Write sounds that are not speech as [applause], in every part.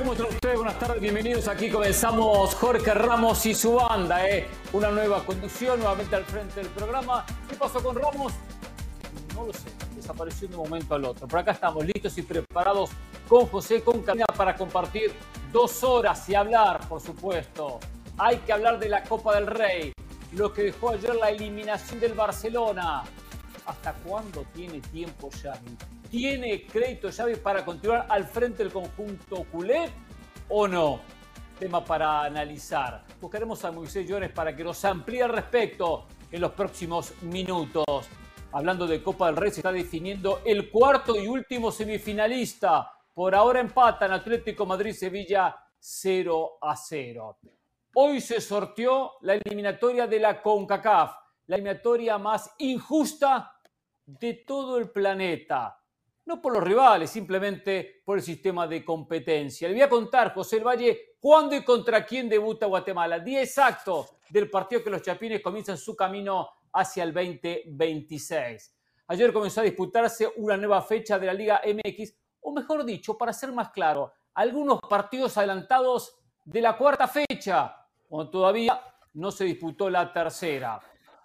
¿cómo están ustedes? Buenas tardes, bienvenidos. Aquí comenzamos Jorge Ramos y su banda, ¿eh? Una nueva conducción, nuevamente al frente del programa. ¿Qué pasó con Ramos? No lo sé, desapareció de un momento al otro. Por acá estamos listos y preparados con José, con para compartir dos horas y hablar, por supuesto. Hay que hablar de la Copa del Rey, lo que dejó ayer la eliminación del Barcelona. ¿Hasta cuándo tiene tiempo Xavi? ¿Tiene crédito Xavi para continuar al frente del conjunto culé o no? Tema para analizar. Buscaremos a Moisés Llores para que nos amplíe al respecto en los próximos minutos. Hablando de Copa del Rey, se está definiendo el cuarto y último semifinalista. Por ahora empatan Atlético Madrid-Sevilla 0 a 0. Hoy se sorteó la eliminatoria de la CONCACAF, la eliminatoria más injusta de todo el planeta. No por los rivales, simplemente por el sistema de competencia. Le voy a contar, José El Valle, cuándo y contra quién debuta Guatemala. Día exacto del partido que los chapines comienzan su camino hacia el 2026. Ayer comenzó a disputarse una nueva fecha de la Liga MX, o mejor dicho, para ser más claro, algunos partidos adelantados de la cuarta fecha, cuando todavía no se disputó la tercera.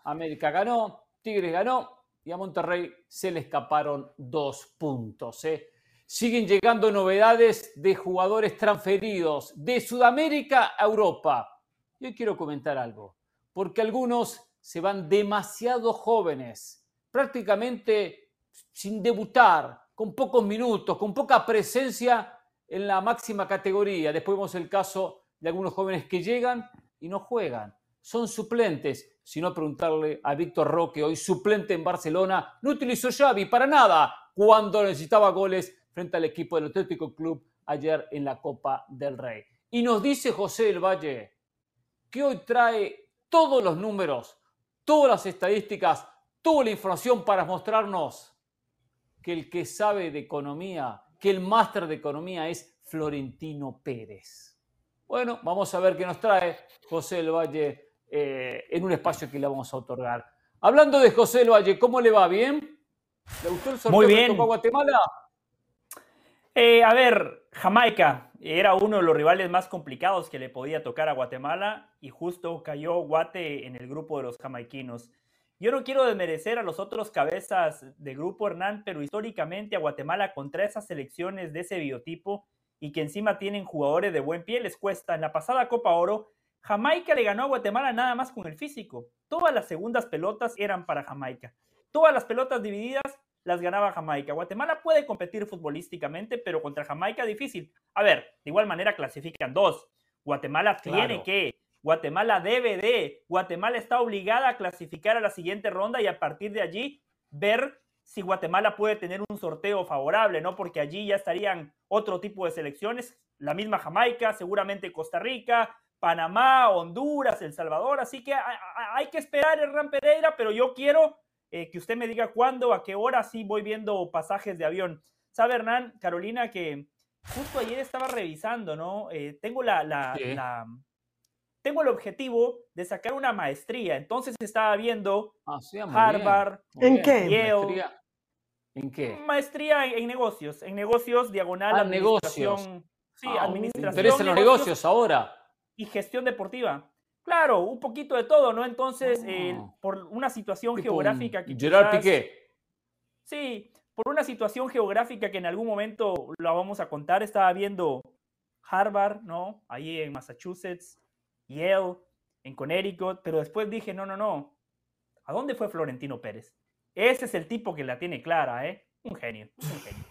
América ganó, Tigres ganó y a Monterrey se le escaparon dos puntos. ¿eh? Siguen llegando novedades de jugadores transferidos de Sudamérica a Europa. Yo quiero comentar algo, porque algunos se van demasiado jóvenes, prácticamente sin debutar, con pocos minutos, con poca presencia en la máxima categoría. Después vemos el caso de algunos jóvenes que llegan y no juegan. Son suplentes, sino preguntarle a Víctor Roque, hoy suplente en Barcelona, no utilizó Xavi para nada cuando necesitaba goles frente al equipo del Atlético Club ayer en la Copa del Rey. Y nos dice José del Valle que hoy trae todos los números todas las estadísticas, toda la información para mostrarnos que el que sabe de economía, que el máster de economía es Florentino Pérez. Bueno, vamos a ver qué nos trae José del Valle eh, en un espacio que le vamos a otorgar. Hablando de José Valle, ¿cómo le va? ¿Bien? ¿Le gustó el sorteo Muy bien. de Copa Guatemala? Eh, a ver, Jamaica era uno de los rivales más complicados que le podía tocar a Guatemala y justo cayó Guate en el grupo de los jamaiquinos. Yo no quiero desmerecer a los otros cabezas de grupo Hernán, pero históricamente a Guatemala contra esas selecciones de ese biotipo y que encima tienen jugadores de buen pie les cuesta. En la pasada Copa Oro, Jamaica le ganó a Guatemala nada más con el físico. Todas las segundas pelotas eran para Jamaica. Todas las pelotas divididas las ganaba Jamaica. Guatemala puede competir futbolísticamente, pero contra Jamaica difícil. A ver, de igual manera clasifican dos. Guatemala tiene que, Guatemala debe de, Guatemala está obligada a clasificar a la siguiente ronda y a partir de allí ver si Guatemala puede tener un sorteo favorable, ¿no? Porque allí ya estarían otro tipo de selecciones, la misma Jamaica, seguramente Costa Rica, Panamá, Honduras, El Salvador, así que hay, que esperar Hernán Pereira, pero yo quiero eh, que usted me diga cuándo, a qué hora sí voy viendo pasajes de avión. ¿Sabe, Hernán, Carolina, que justo ayer estaba revisando, ¿no? Eh, tengo la, tengo el objetivo de sacar una maestría. Entonces estaba viendo ah, Harvard, ¿en qué? Yale, ¿En qué? Maestría en, negocios, en negocios diagonal ah, negocios. Sí, ah, administración. interesan los negocios ahora. Y gestión deportiva. Claro, un poquito de todo, ¿no? Entonces, eh, por una situación geográfica que. Gerard Piqué. Sí, por una situación geográfica que en algún momento la vamos a contar, estaba viendo Harvard, ¿no? Ahí en Massachusetts, Yale, en Connecticut, pero después dije, no, no, no. ¿A dónde fue Florentino Pérez? Ese es el tipo que la tiene clara, ¿eh? Un genio, un genio.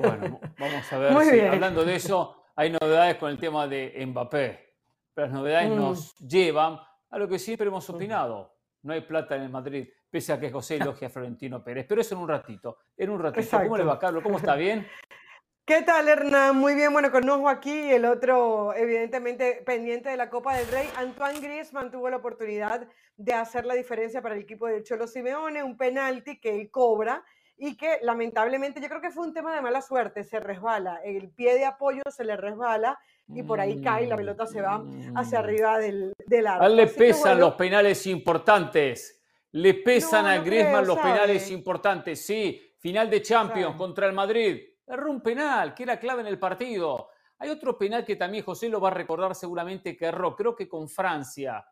Bueno, vamos a ver si hablando de eso, hay novedades con el tema de Mbappé las novedades mm. nos llevan a lo que siempre hemos opinado. No hay plata en el Madrid, pese a que José [laughs] elogia a Florentino Pérez. Pero eso en un ratito, en un ratito. ¿Cómo le va, Carlos? ¿Cómo está? ¿Bien? [laughs] ¿Qué tal, Hernán? Muy bien, bueno, con ojo aquí, el otro, evidentemente, pendiente de la Copa del Rey. Antoine Griezmann tuvo la oportunidad de hacer la diferencia para el equipo del Cholo Simeone, un penalti que él cobra y que lamentablemente yo creo que fue un tema de mala suerte, se resbala, el pie de apoyo se le resbala y por ahí cae y la pelota se va hacia mm. arriba del, del arco. A él le pesan los penales importantes, le pesan a Griezmann los penales importantes, sí, final de Champions contra el Madrid, erró un penal, que era clave en el partido. Hay otro penal que también José lo va a recordar seguramente que erró, creo que con Francia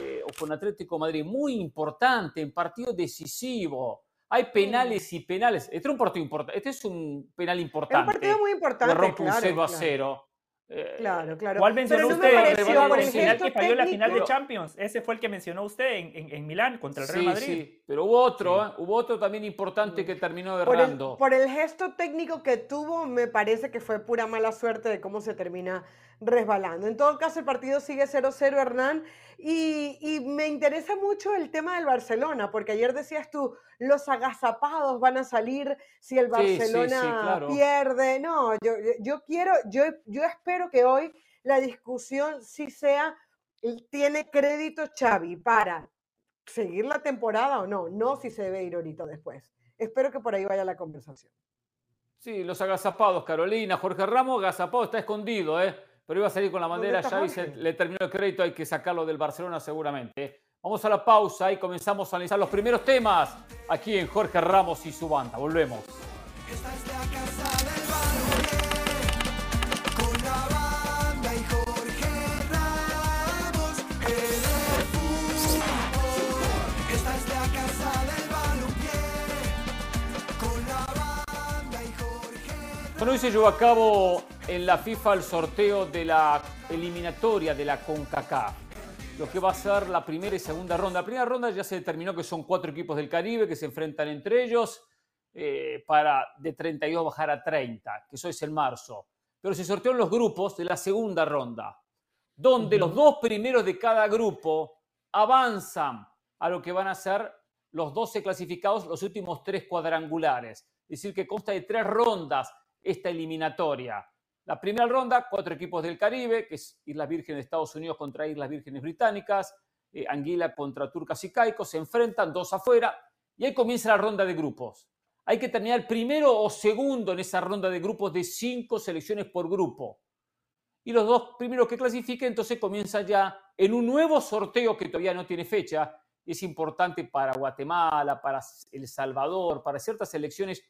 eh, o con Atlético Madrid, muy importante, en partido decisivo. Hay penales y penales. Este es un partido importante. Este es un penal importante. Es un partido muy importante. Le rompe un 0 a 0. Eh, claro, claro. ¿Cuál mencionó usted? Pareció, por el final que falló la final de Champions. Ese fue el que mencionó usted en, en, Milán contra el Real Madrid. Sí, pero hubo otro, ¿eh? hubo otro también importante que terminó errando. Por el, por el gesto técnico que tuvo, me parece que fue pura mala suerte de cómo se termina resbalando. En todo caso, el partido sigue 0-0, Hernán, y, me interesa mucho el tema del Barcelona, porque ayer decías tú, los agazapados van a salir si el Barcelona pierde. No, yo, yo quiero, yo, yo espero que hoy la discusión sí sea, ¿tiene crédito Xavi para seguir la temporada o no? No si se debe ir ahorita después. Espero que por ahí vaya la conversación. Sí, los agazapados, Carolina, Jorge Ramos, agazapado está escondido, ¿eh? Pero iba a salir con la bandera, ya se le terminó el crédito, hay que sacarlo del Barcelona seguramente. Vamos a la pausa y comenzamos a analizar los primeros temas aquí en Jorge Ramos y su banda. Volvemos. Bueno, hoy se llevó a cabo en la FIFA el sorteo de la eliminatoria de la CONCACAF. Lo que va a ser la primera y segunda ronda. La primera ronda ya se determinó que son cuatro equipos del Caribe que se enfrentan entre ellos eh, para de 32 bajar a 30, que eso es el marzo. Pero se sortearon los grupos de la segunda ronda, donde los dos primeros de cada grupo avanzan a lo que van a ser los 12 clasificados, los últimos tres cuadrangulares. Es decir, que consta de tres rondas esta eliminatoria. La primera ronda, cuatro equipos del Caribe, que es Islas Vírgenes de Estados Unidos contra Islas Vírgenes Británicas, eh, Anguila contra Turcas y Caicos, se enfrentan dos afuera y ahí comienza la ronda de grupos. Hay que terminar primero o segundo en esa ronda de grupos de cinco selecciones por grupo. Y los dos primeros que clasifiquen, entonces comienza ya en un nuevo sorteo que todavía no tiene fecha. Es importante para Guatemala, para El Salvador, para ciertas selecciones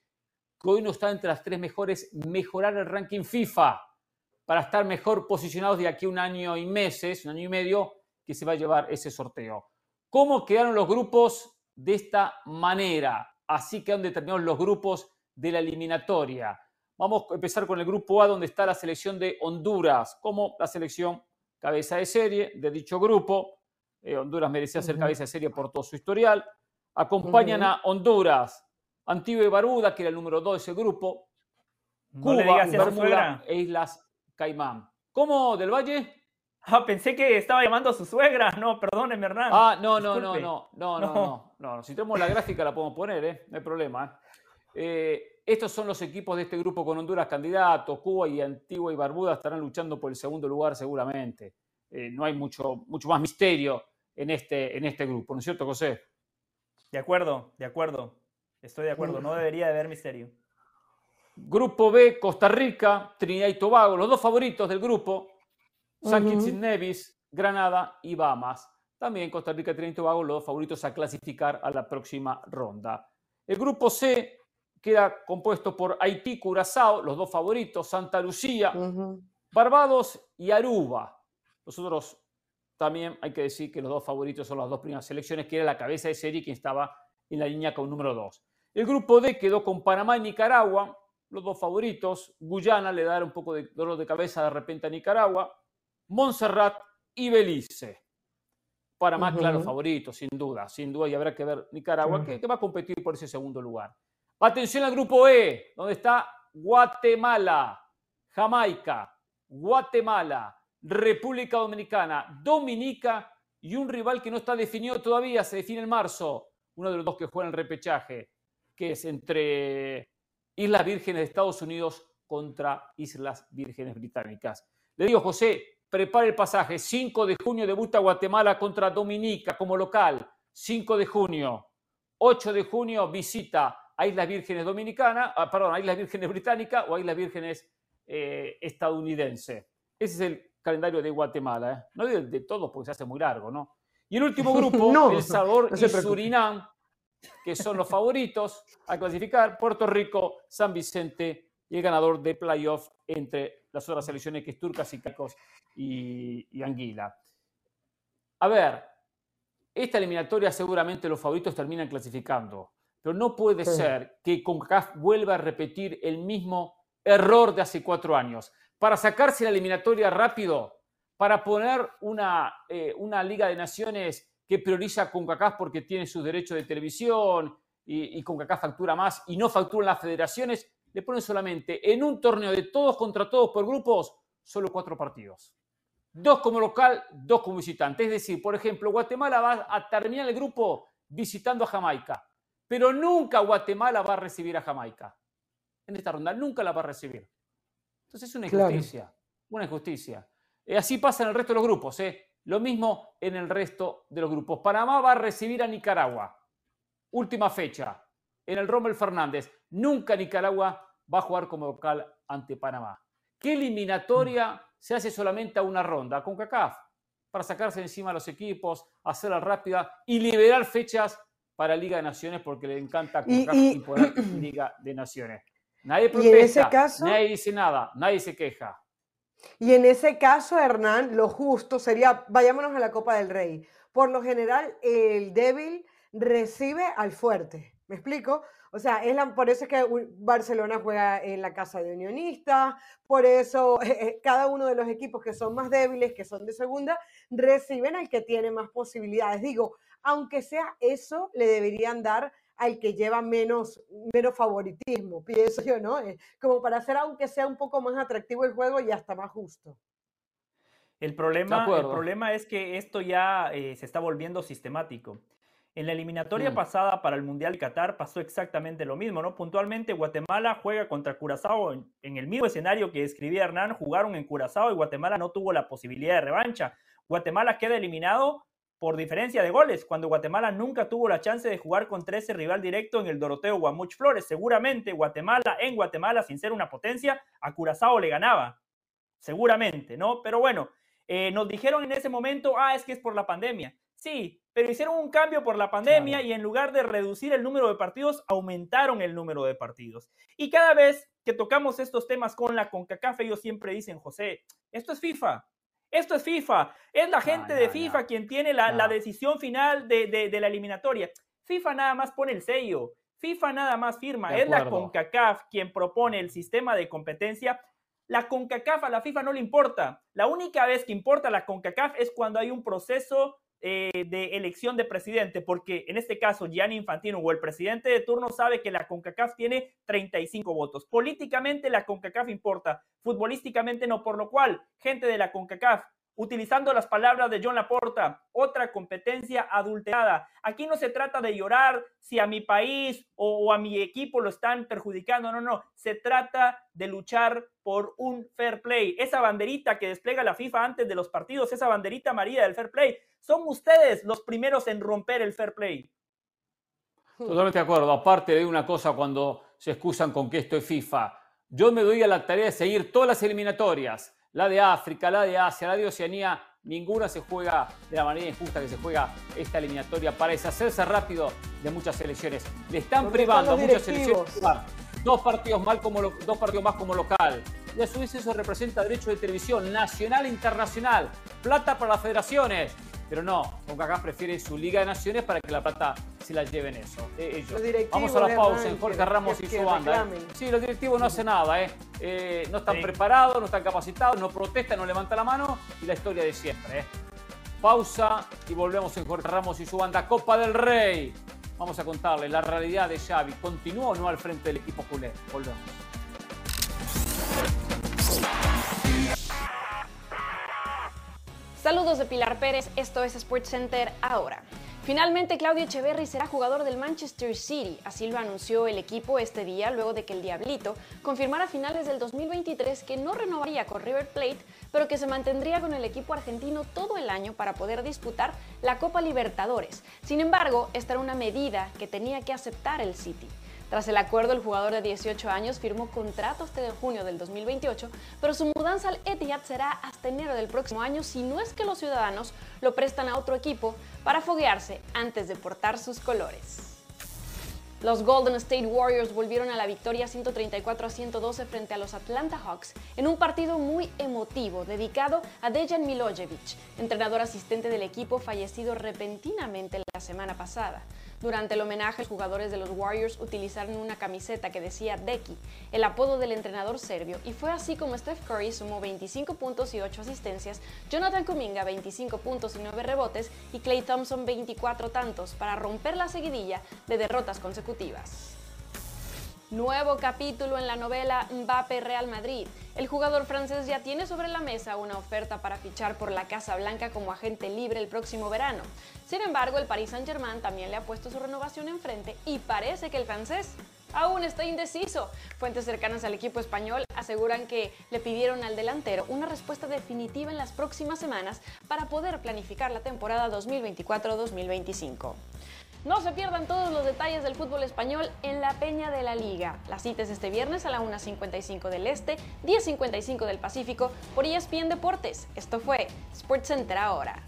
que hoy no está entre las tres mejores, mejorar el ranking FIFA para estar mejor posicionados de aquí a un año y meses, un año y medio, que se va a llevar ese sorteo. ¿Cómo quedaron los grupos de esta manera? Así quedan determinados los grupos de la eliminatoria. Vamos a empezar con el grupo A, donde está la selección de Honduras, como la selección cabeza de serie de dicho grupo. Eh, Honduras merecía ser cabeza de serie por todo su historial. Acompañan a Honduras, Antigua y Baruda, que era el número 2 de ese grupo. Cuba, Bermuda e Islas Caimán. ¿Cómo, Del Valle? Ah, pensé que estaba llamando a su suegra. No, perdóneme, Hernán. Ah, no, no, no, no, no, no, no, Si tenemos la gráfica la podemos poner, ¿eh? No hay problema. ¿eh? estos son los equipos de este grupo con Honduras candidatos. Cuba y Antigua y Barbuda estarán luchando por el segundo lugar seguramente. Eh, no hay mucho, mucho más misterio en este, en este grupo, ¿no es cierto, José? De acuerdo, de acuerdo. Estoy de acuerdo, no debería de haber misterio. Grupo B, Costa Rica, Trinidad y Tobago, los dos favoritos del grupo, San Kitts y Nevis, Granada y Bahamas. También Costa Rica, Trinidad y Tobago, los dos favoritos a clasificar a la próxima ronda. El grupo C queda compuesto por Haití, Curazao, los dos favoritos, Santa Lucía, Barbados y Aruba. Los otros también hay que decir que los dos favoritos son las dos primeras selecciones, que era la cabeza de serie quien estaba en la línea con número 2. El grupo D quedó con Panamá y Nicaragua, los dos favoritos. Guyana le dará un poco de dolor de cabeza de repente a Nicaragua. Montserrat y Belice. Panamá, claro, favorito, sin duda, sin duda, y habrá que ver Nicaragua, que, va a competir por ese segundo lugar. Atención al grupo E, donde está Guatemala, Jamaica, Guatemala, República Dominicana, Dominica y un rival que no está definido todavía, se define en marzo, uno de los dos que juega en el repechaje, que es entre Islas Vírgenes de Estados Unidos contra Islas Vírgenes Británicas. Le digo, José, prepare el pasaje. 5 de junio debuta Guatemala contra Dominica como local. 5 de junio. 8 de junio visita a Islas Vírgenes Dominicana, ah, perdón, a Islas Vírgenes Británica o a Islas Vírgenes eh, estadounidense. Ese es el calendario de Guatemala. ¿eh? No de, de todos porque se hace muy largo, ¿no? Y el último [laughs] grupo, El Salvador y Surinam, que son los favoritos a clasificar, Puerto Rico, San Vicente y el ganador de playoff entre las otras selecciones que es Turcas y Cacos y, Anguila. A ver, esta eliminatoria seguramente los favoritos terminan clasificando, pero no puede ser que CONCACAF vuelva a repetir el mismo error de hace cuatro años. Para sacarse la eliminatoria rápido, para poner una, eh, una Liga de Naciones que prioriza CONCACAF porque tiene sus derechos de televisión y, y CONCACAF factura más y no facturan las federaciones, le ponen solamente en un torneo de todos contra todos por grupos, solo cuatro partidos. Dos como local, dos como visitante. Es decir, por ejemplo, Guatemala va a terminar el grupo visitando a Jamaica, pero nunca Guatemala va a recibir a Jamaica. En esta ronda nunca la va a recibir. Entonces es una injusticia, una injusticia. Y así pasa en el resto de los grupos. ¿eh? Lo mismo en el resto de los grupos. Panamá va a recibir a Nicaragua. Última fecha. En el Rommel Fernández. Nunca Nicaragua va a jugar como local ante Panamá. ¿Qué eliminatoria se hace solamente a una ronda? Con CACAF. Para sacarse encima a los equipos, hacerla rápida y liberar fechas para Liga de Naciones porque le encanta CONCACAF y, poner [clears throat] Liga de Naciones. Nadie protesta, nadie dice nada, nadie se queja. Y en ese caso, Hernán, lo justo sería, vayámonos a la Copa del Rey. Por lo general, el débil recibe al fuerte. ¿Me explico? O sea, es por eso es que Barcelona juega en la casa de unionistas, por eso [laughs] eh, eh, cada uno de los equipos que son más débiles, que son de segunda, reciben al que tiene más posibilidades. Digo, aunque sea eso, le deberían dar al que lleva menos, menos favoritismo, [laughs] pienso yo, ¿no? Eh, como para hacer, aunque sea un poco más atractivo el juego y hasta más justo. El problema, el problema es que esto ya eh, se está volviendo sistemático. En la eliminatoria mm. pasada para el Mundial de Qatar pasó exactamente lo mismo, ¿no? Puntualmente Guatemala juega contra Curazao en, en, el mismo escenario que escribía Hernán, jugaron en Curazao y Guatemala no tuvo la posibilidad de revancha. Guatemala queda eliminado por diferencia de goles, cuando Guatemala nunca tuvo la chance de jugar contra ese rival directo en el Doroteo Guamuch Flores. Seguramente Guatemala, en Guatemala, sin ser una potencia, a Curazao le ganaba. Seguramente, ¿no? Pero bueno, eh, nos dijeron en ese momento, ah, es que es por la pandemia. Sí, pero hicieron un cambio por la pandemia y en lugar de reducir el número de partidos, aumentaron el número de partidos. Y cada vez que tocamos estos temas con la CONCACAF, ellos siempre dicen, José, esto es FIFA, esto es FIFA. Es la gente de FIFA quien tiene la, decisión final de, la eliminatoria. FIFA nada más pone el sello. FIFA nada más firma. Es la CONCACAF quien propone el sistema de competencia. La CONCACAF a la FIFA no le importa. La única vez que importa la CONCACAF es cuando hay un proceso eh, de elección de presidente, porque en este caso Gianni Infantino o el presidente de turno sabe que la CONCACAF tiene 35 votos. Políticamente la CONCACAF importa, futbolísticamente no, por lo cual, gente de la CONCACAF, utilizando las palabras de John Laporta, otra competencia adulterada. Aquí no se trata de llorar si a mi país o, a mi equipo lo están perjudicando, no, no, se trata de luchar por un fair play. Esa banderita que despliega la FIFA antes de los partidos, esa banderita amarilla del fair play, son ustedes los primeros en romper el fair play. Totalmente de acuerdo. Aparte de una cosa cuando se excusan con que esto es FIFA, yo me doy a la tarea de seguir todas las eliminatorias la de África, la de Asia, la de Oceanía, ninguna se juega de la manera injusta que se juega esta eliminatoria para deshacerse rápido de muchas selecciones. Le están privando a muchas selecciones dos partidos, mal como dos partidos más como local. Y a su vez eso representa derecho de televisión nacional e internacional, plata para las federaciones. Pero no, CONCACAF prefiere su Liga de Naciones para que la plata se la lleven eso, eh, ellos. Vamos a la pausa en Jorge Ramos y su banda. ¿eh? Sí, los directivos no hacen nada, ¿eh? eh no están preparados, no están capacitados, no protestan, no levantan la mano y la historia de siempre. Pausa y volvemos en Jorge Ramos y su banda Copa del Rey. Vamos a contarles la realidad de Xavi. ¿Continúa o no al frente del equipo culé? Volvemos. Saludos de Pilar Pérez, esto es Sports Center ahora. Finalmente, Claudio Echeverry será jugador del Manchester City, así lo anunció el equipo este día luego de que el Diablito confirmara a finales del 2023 que no renovaría con River Plate, pero que se mantendría con el equipo argentino todo el año para poder disputar la Copa Libertadores. Sin embargo, esta era una medida que tenía que aceptar el City. Tras el acuerdo, el jugador de 18 años firmó contrato hasta de junio del 2028, pero su mudanza al Etihad será hasta enero del próximo año si no es que los ciudadanos lo prestan a otro equipo para foguearse antes de portar sus colores. Los Golden State Warriors volvieron a la victoria 134 a 112 frente a los Atlanta Hawks en un partido muy emotivo dedicado a Dejan Milojevic, entrenador asistente del equipo fallecido repentinamente la semana pasada. Durante el homenaje, los jugadores de los Warriors utilizaron una camiseta que decía Deki, el apodo del entrenador serbio, y fue así como Steph Curry sumó 25 puntos y 8 asistencias, Jonathan Kuminga 25 puntos y 9 rebotes y Clay Thompson 24 tantos para romper la seguidilla de derrotas consecutivas. Nuevo capítulo en la novela Mbappé Real Madrid. El jugador francés ya tiene sobre la mesa una oferta para fichar por la Casa Blanca como agente libre el próximo verano. Sin embargo, el Paris Saint-Germain también le ha puesto su renovación enfrente y parece que el francés aún está indeciso. Fuentes cercanas al equipo español aseguran que le pidieron al delantero una respuesta definitiva en las próximas semanas para poder planificar la temporada 2024-2025. No se pierdan todos los detalles del fútbol español en la Peña de la Liga. La cita es este viernes a la 1.55 del Este, 10.55 del Pacífico por ESPN Deportes. Esto fue SportsCenter ahora.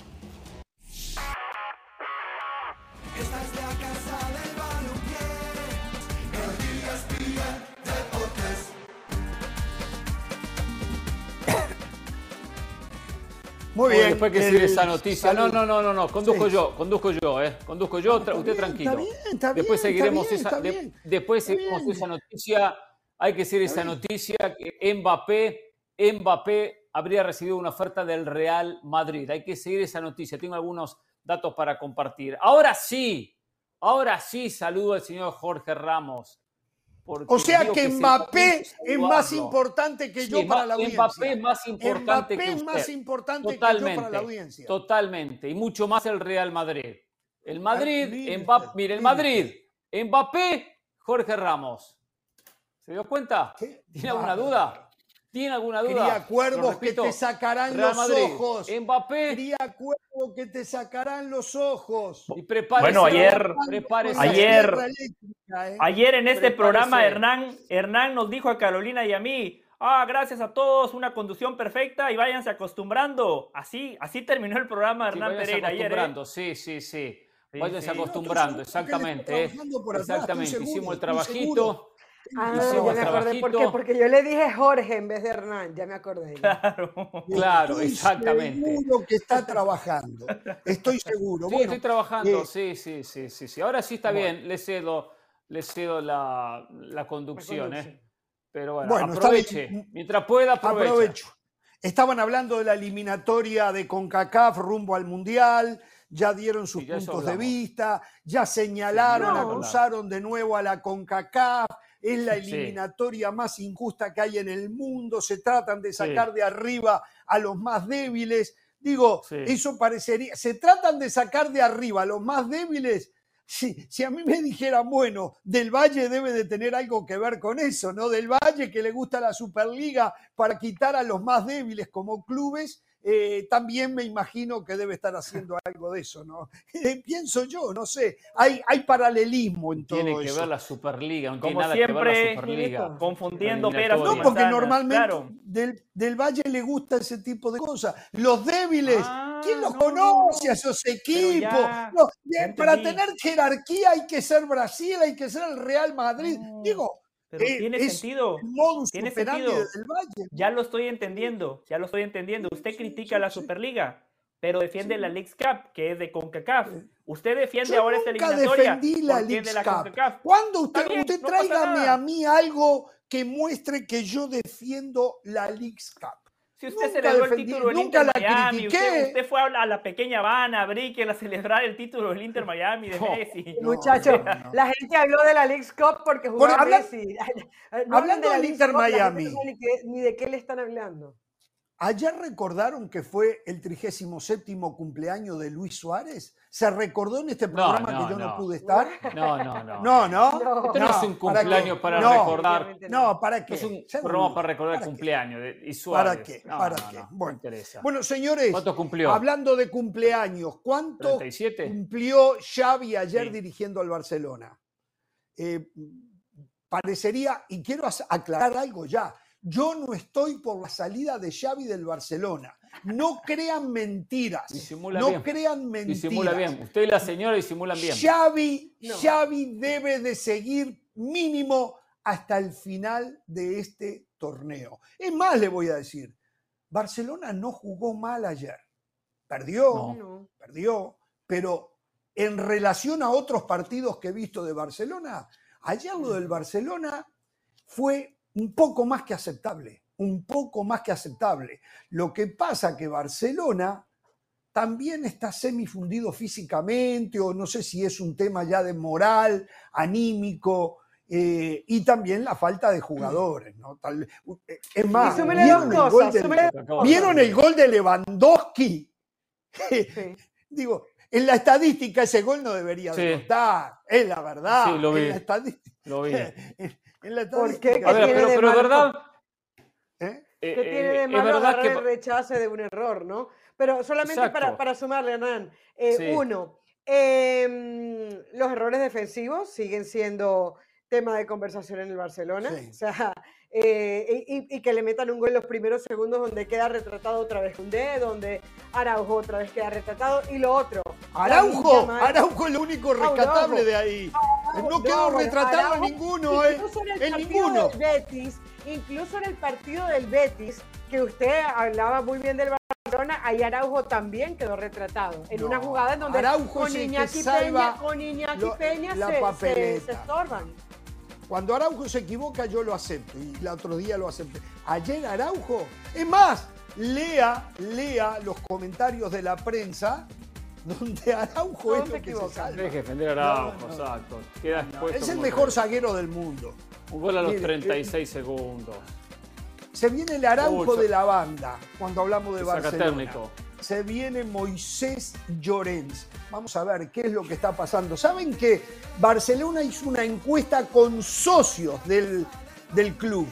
Muy bien. Después que sigue esa noticia. No, no, no, no, no. Conduzco yo, conduzco yo, ¿eh? Conduzco yo, usted tranquilo. Después seguiremos esa, después seguiremos esa noticia. Hay que seguir esa noticia que Mbappé, Mbappé habría recibido una oferta del Real Madrid. Hay que seguir esa noticia. Tengo algunos datos para compartir. Ahora sí, ahora sí saludo al señor Jorge Ramos o sea que, Mbappé es más importante que yo para la audiencia. Mbappé es más importante que usted. más importante totalmente, que yo para la audiencia. Totalmente. Y mucho más el Real Madrid. El Madrid, Mbappé, mire, el Madrid, Mbappé, Jorge Ramos. ¿Se dio cuenta? ¿Tiene alguna duda? ¿Tiene alguna duda? Cría cuervos que te sacarán los ojos. Mbappé. Cría cuervos que te sacarán los ojos. Y bueno, ayer, ayer, ¿eh? ayer en este programa Hernán, Hernán nos dijo a Carolina y a mí, ah, gracias a todos, una conducción perfecta y váyanse acostumbrando. Así, así terminó el programa Hernán Pereira ayer. ¿eh? Acostumbrando, sí, sí, sí. Váyanse acostumbrando, exactamente. Exactamente, hicimos el trabajito. Ah, ya me acordé por qué, porque yo le dije Jorge en vez de Hernán, ya me acordé. Claro, [laughs] claro, exactamente. Seguro que está trabajando, estoy seguro. Sí, estoy trabajando, sí, sí, sí, sí, sí. Ahora sí está bien, le cedo, le cedo la, la conducción, ¿eh? Pero bueno, aproveche, mientras pueda, aprovecho. Estaban hablando de la eliminatoria de CONCACAF rumbo al Mundial, ya dieron sus puntos de vista, ya señalaron, acusaron de nuevo a la CONCACAF, es la eliminatoria más injusta que hay en el mundo, se tratan de sacar de arriba a los más débiles. Digo, eso parecería, se tratan de sacar de arriba a los más débiles. Si, si, a mí me dijeran, bueno, Del Valle debe de tener algo que ver con eso, ¿no? Del Valle que le gusta la Superliga para quitar a los más débiles como clubes, eh, también me imagino que debe estar haciendo algo de eso, ¿no? [laughs] Eh, pienso yo, no sé, hay, hay paralelismo en todo eso. Tiene que ver la Superliga, no Como tiene nada siempre, que ver la Superliga. Confundiendo peras No, porque normalmente del, del, Valle le gusta ese tipo de cosas. Los débiles, ¿quién los ah, conoce a esos equipos? para tener jerarquía hay que ser Brasil, hay que ser el Real Madrid. Digo, pero eh, tiene sentido. Tiene sentido. Ya lo estoy entendiendo, ya lo estoy entendiendo. Usted critica la Superliga, pero defiende la League Cup, que es de CONCACAF. Usted defiende ahora esta eliminatoria. defendí la League Cup. ¿Cuándo usted, usted tráigame a mí algo que muestre que yo defiendo la League Cup? Si usted celebró el título del Inter Miami, usted, fue a la pequeña Habana, a Brickell, a celebrar el título del Inter Miami de Messi. Muchachos, la gente habló de la League Cup porque jugaba Messi. [laughs] hablando del Inter Miami. ni de qué le están hablando. Ayer recordaron que fue el 37 cumpleaños de Luis Suárez. ¿Se recordó en este programa que yo no. pude estar? [laughs] No, no, no. [laughs] No, no. Esto no, es un cumpleaños para, recordar. No, ¿para qué? Es un programa para recordar el cumpleaños de Suárez. ¿Para qué? ¿Para qué? Bueno, bueno, señores, ¿cuánto cumplió? hablando de cumpleaños, ¿cuánto cumplió Xavi ayer dirigiendo al Barcelona? Eh, parecería, y quiero aclarar algo ya, Yo no estoy por la salida de Xavi del Barcelona. No [laughs] crean mentiras. no crean mentiras. Disimula bien. Usted y la señora disimulan bien. Xavi, Xavi debe de seguir mínimo hasta el final de este torneo. Es más, le voy a decir, Barcelona no jugó mal ayer. Perdió, perdió, pero en relación a otros partidos que he visto de Barcelona, ayer lo del Barcelona fue un poco más que aceptable, un poco más que aceptable. Lo que pasa que Barcelona también está semifundido físicamente, o no sé si es un tema ya de moral, anímico, eh, y también la falta de jugadores. ¿no? Eh, es más, ¿vieron, el gol de, Lewandowski? [laughs] Digo, en la estadística ese gol no debería estar, es la verdad. Sí, lo vi. En la estadística, lo vi. [laughs] En la ¿Por qué? A ver, pero, pero es verdad. ¿Eh? ¿Qué tiene de malo es agarrar que... el rechazo de un error, no? Pero solamente para, para, sumarle, Hernán. Uno, em, los errores defensivos siguen siendo tema de conversación en el Barcelona. O sea, [laughs] eh, y, que le metan un gol en los primeros segundos donde queda retratado otra vez un dedo, donde Araujo otra vez queda retratado. Y lo otro. Araujo, Araujo es lo único rescatable de ahí. No quedó retratado ninguno, eh. En, ninguno. Betis, incluso en el partido del Betis, que usted hablaba muy bien del Barcelona, ahí Araujo también quedó retratado. En una jugada en donde Araujo con Iñaki Peña, con Iñaki Peña se, se estorban. Cuando Araujo se equivoca, yo lo acepto. Y el otro día lo acepté. Ayer Araujo, es más, lea, lea los comentarios de la prensa donde Araujo es lo que se salva. Deje defender a Araujo, exacto. Queda es el mejor zaguero del mundo. Un gol a los 36 eh, segundos. Se viene el Araujo de la banda cuando hablamos de Barcelona se viene Moisés Llorens. Vamos a ver qué es lo que está pasando. ¿Saben que Barcelona hizo una encuesta con socios del, del club?